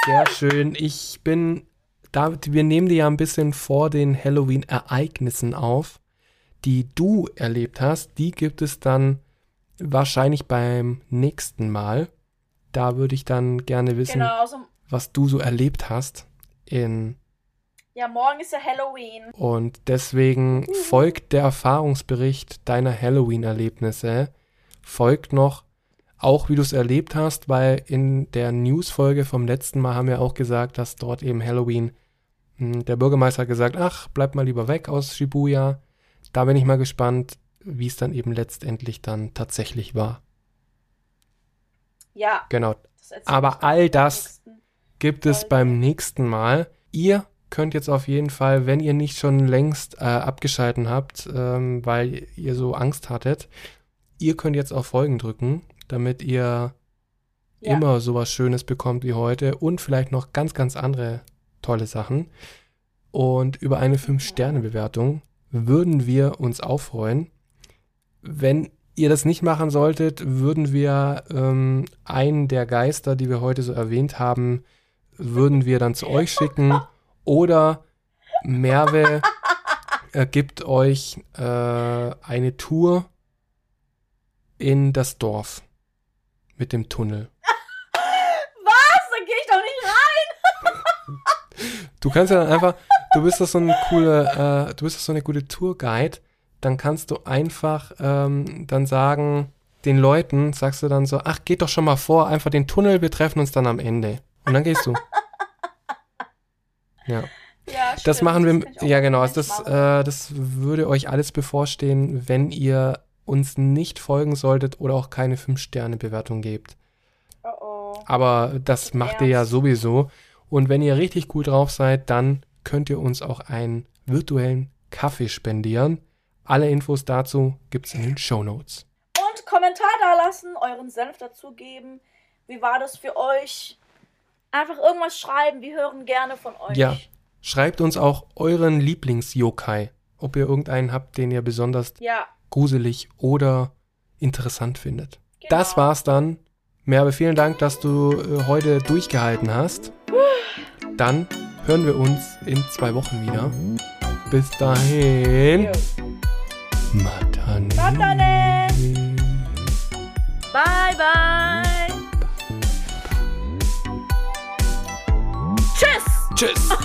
Sehr schön. Ich bin, da, wir nehmen die ja ein bisschen vor den Halloween-Ereignissen auf, die du erlebt hast. Die gibt es dann wahrscheinlich beim nächsten Mal. Da würde ich dann gerne wissen, Genau, also, was du so erlebt hast. In, ja, morgen ist ja Halloween. und deswegen folgt der Erfahrungsbericht deiner Halloween-Erlebnisse. Folgt noch auch, wie du es erlebt hast, weil in der News-Folge vom letzten Mal haben wir auch gesagt, dass dort eben Halloween, hm, der Bürgermeister hat gesagt, ach, bleib mal lieber weg aus Shibuya. Da bin ich mal gespannt, wie es dann eben letztendlich dann tatsächlich war. Ja. Genau, Aber all das- gibt es beim nächsten Mal. Ihr könnt jetzt auf jeden Fall, wenn ihr nicht schon längst äh, abgeschalten habt, ähm, weil ihr so Angst hattet, ihr könnt jetzt auf Folgen drücken, damit ihr Ja. immer sowas Schönes bekommt wie heute und vielleicht noch ganz, ganz andere tolle Sachen. Und über eine 5-Sterne-Bewertung würden wir uns auch freuen. Wenn ihr das nicht machen solltet, würden wir ähm, einen der Geister, die wir heute so erwähnt haben, würden wir dann zu euch schicken. Oder Merve äh, gibt euch äh, eine Tour in das Dorf mit dem Tunnel. Was? Da gehe ich doch nicht rein. Du kannst ja dann einfach, du bist doch so eine coole, äh, du bist doch so eine gute Tourguide, dann kannst du einfach ähm, dann sagen, den Leuten sagst du dann so, ach, geht doch schon mal vor, einfach den Tunnel, wir treffen uns dann am Ende. Und dann gehst du. Ja, Ja, das stimmt, machen wir, auch ja genau, also das, äh, das würde euch alles bevorstehen, wenn ihr uns nicht folgen solltet oder auch keine 5-Sterne-Bewertung gebt. oh oh. Aber das macht ihr ja sowieso. Und wenn ihr richtig cool drauf seid, dann könnt ihr uns auch einen virtuellen Kaffee spendieren. Alle Infos dazu gibt es in den Show Notes. Und Kommentar da lassen, euren Senf dazugeben. Wie war das für euch? Einfach irgendwas schreiben, wir hören gerne von euch. Ja. Schreibt uns auch euren Lieblings-Yokai, ob ihr irgendeinen habt, den ihr besonders Ja, gruselig oder interessant findet. genau. Das war's dann. Merve, vielen Dank, dass du äh, heute durchgehalten hast. Dann hören wir uns in zwei Wochen wieder. Bis dahin. Matane. Matane. Bye, bye. Tschüss. Tschüss.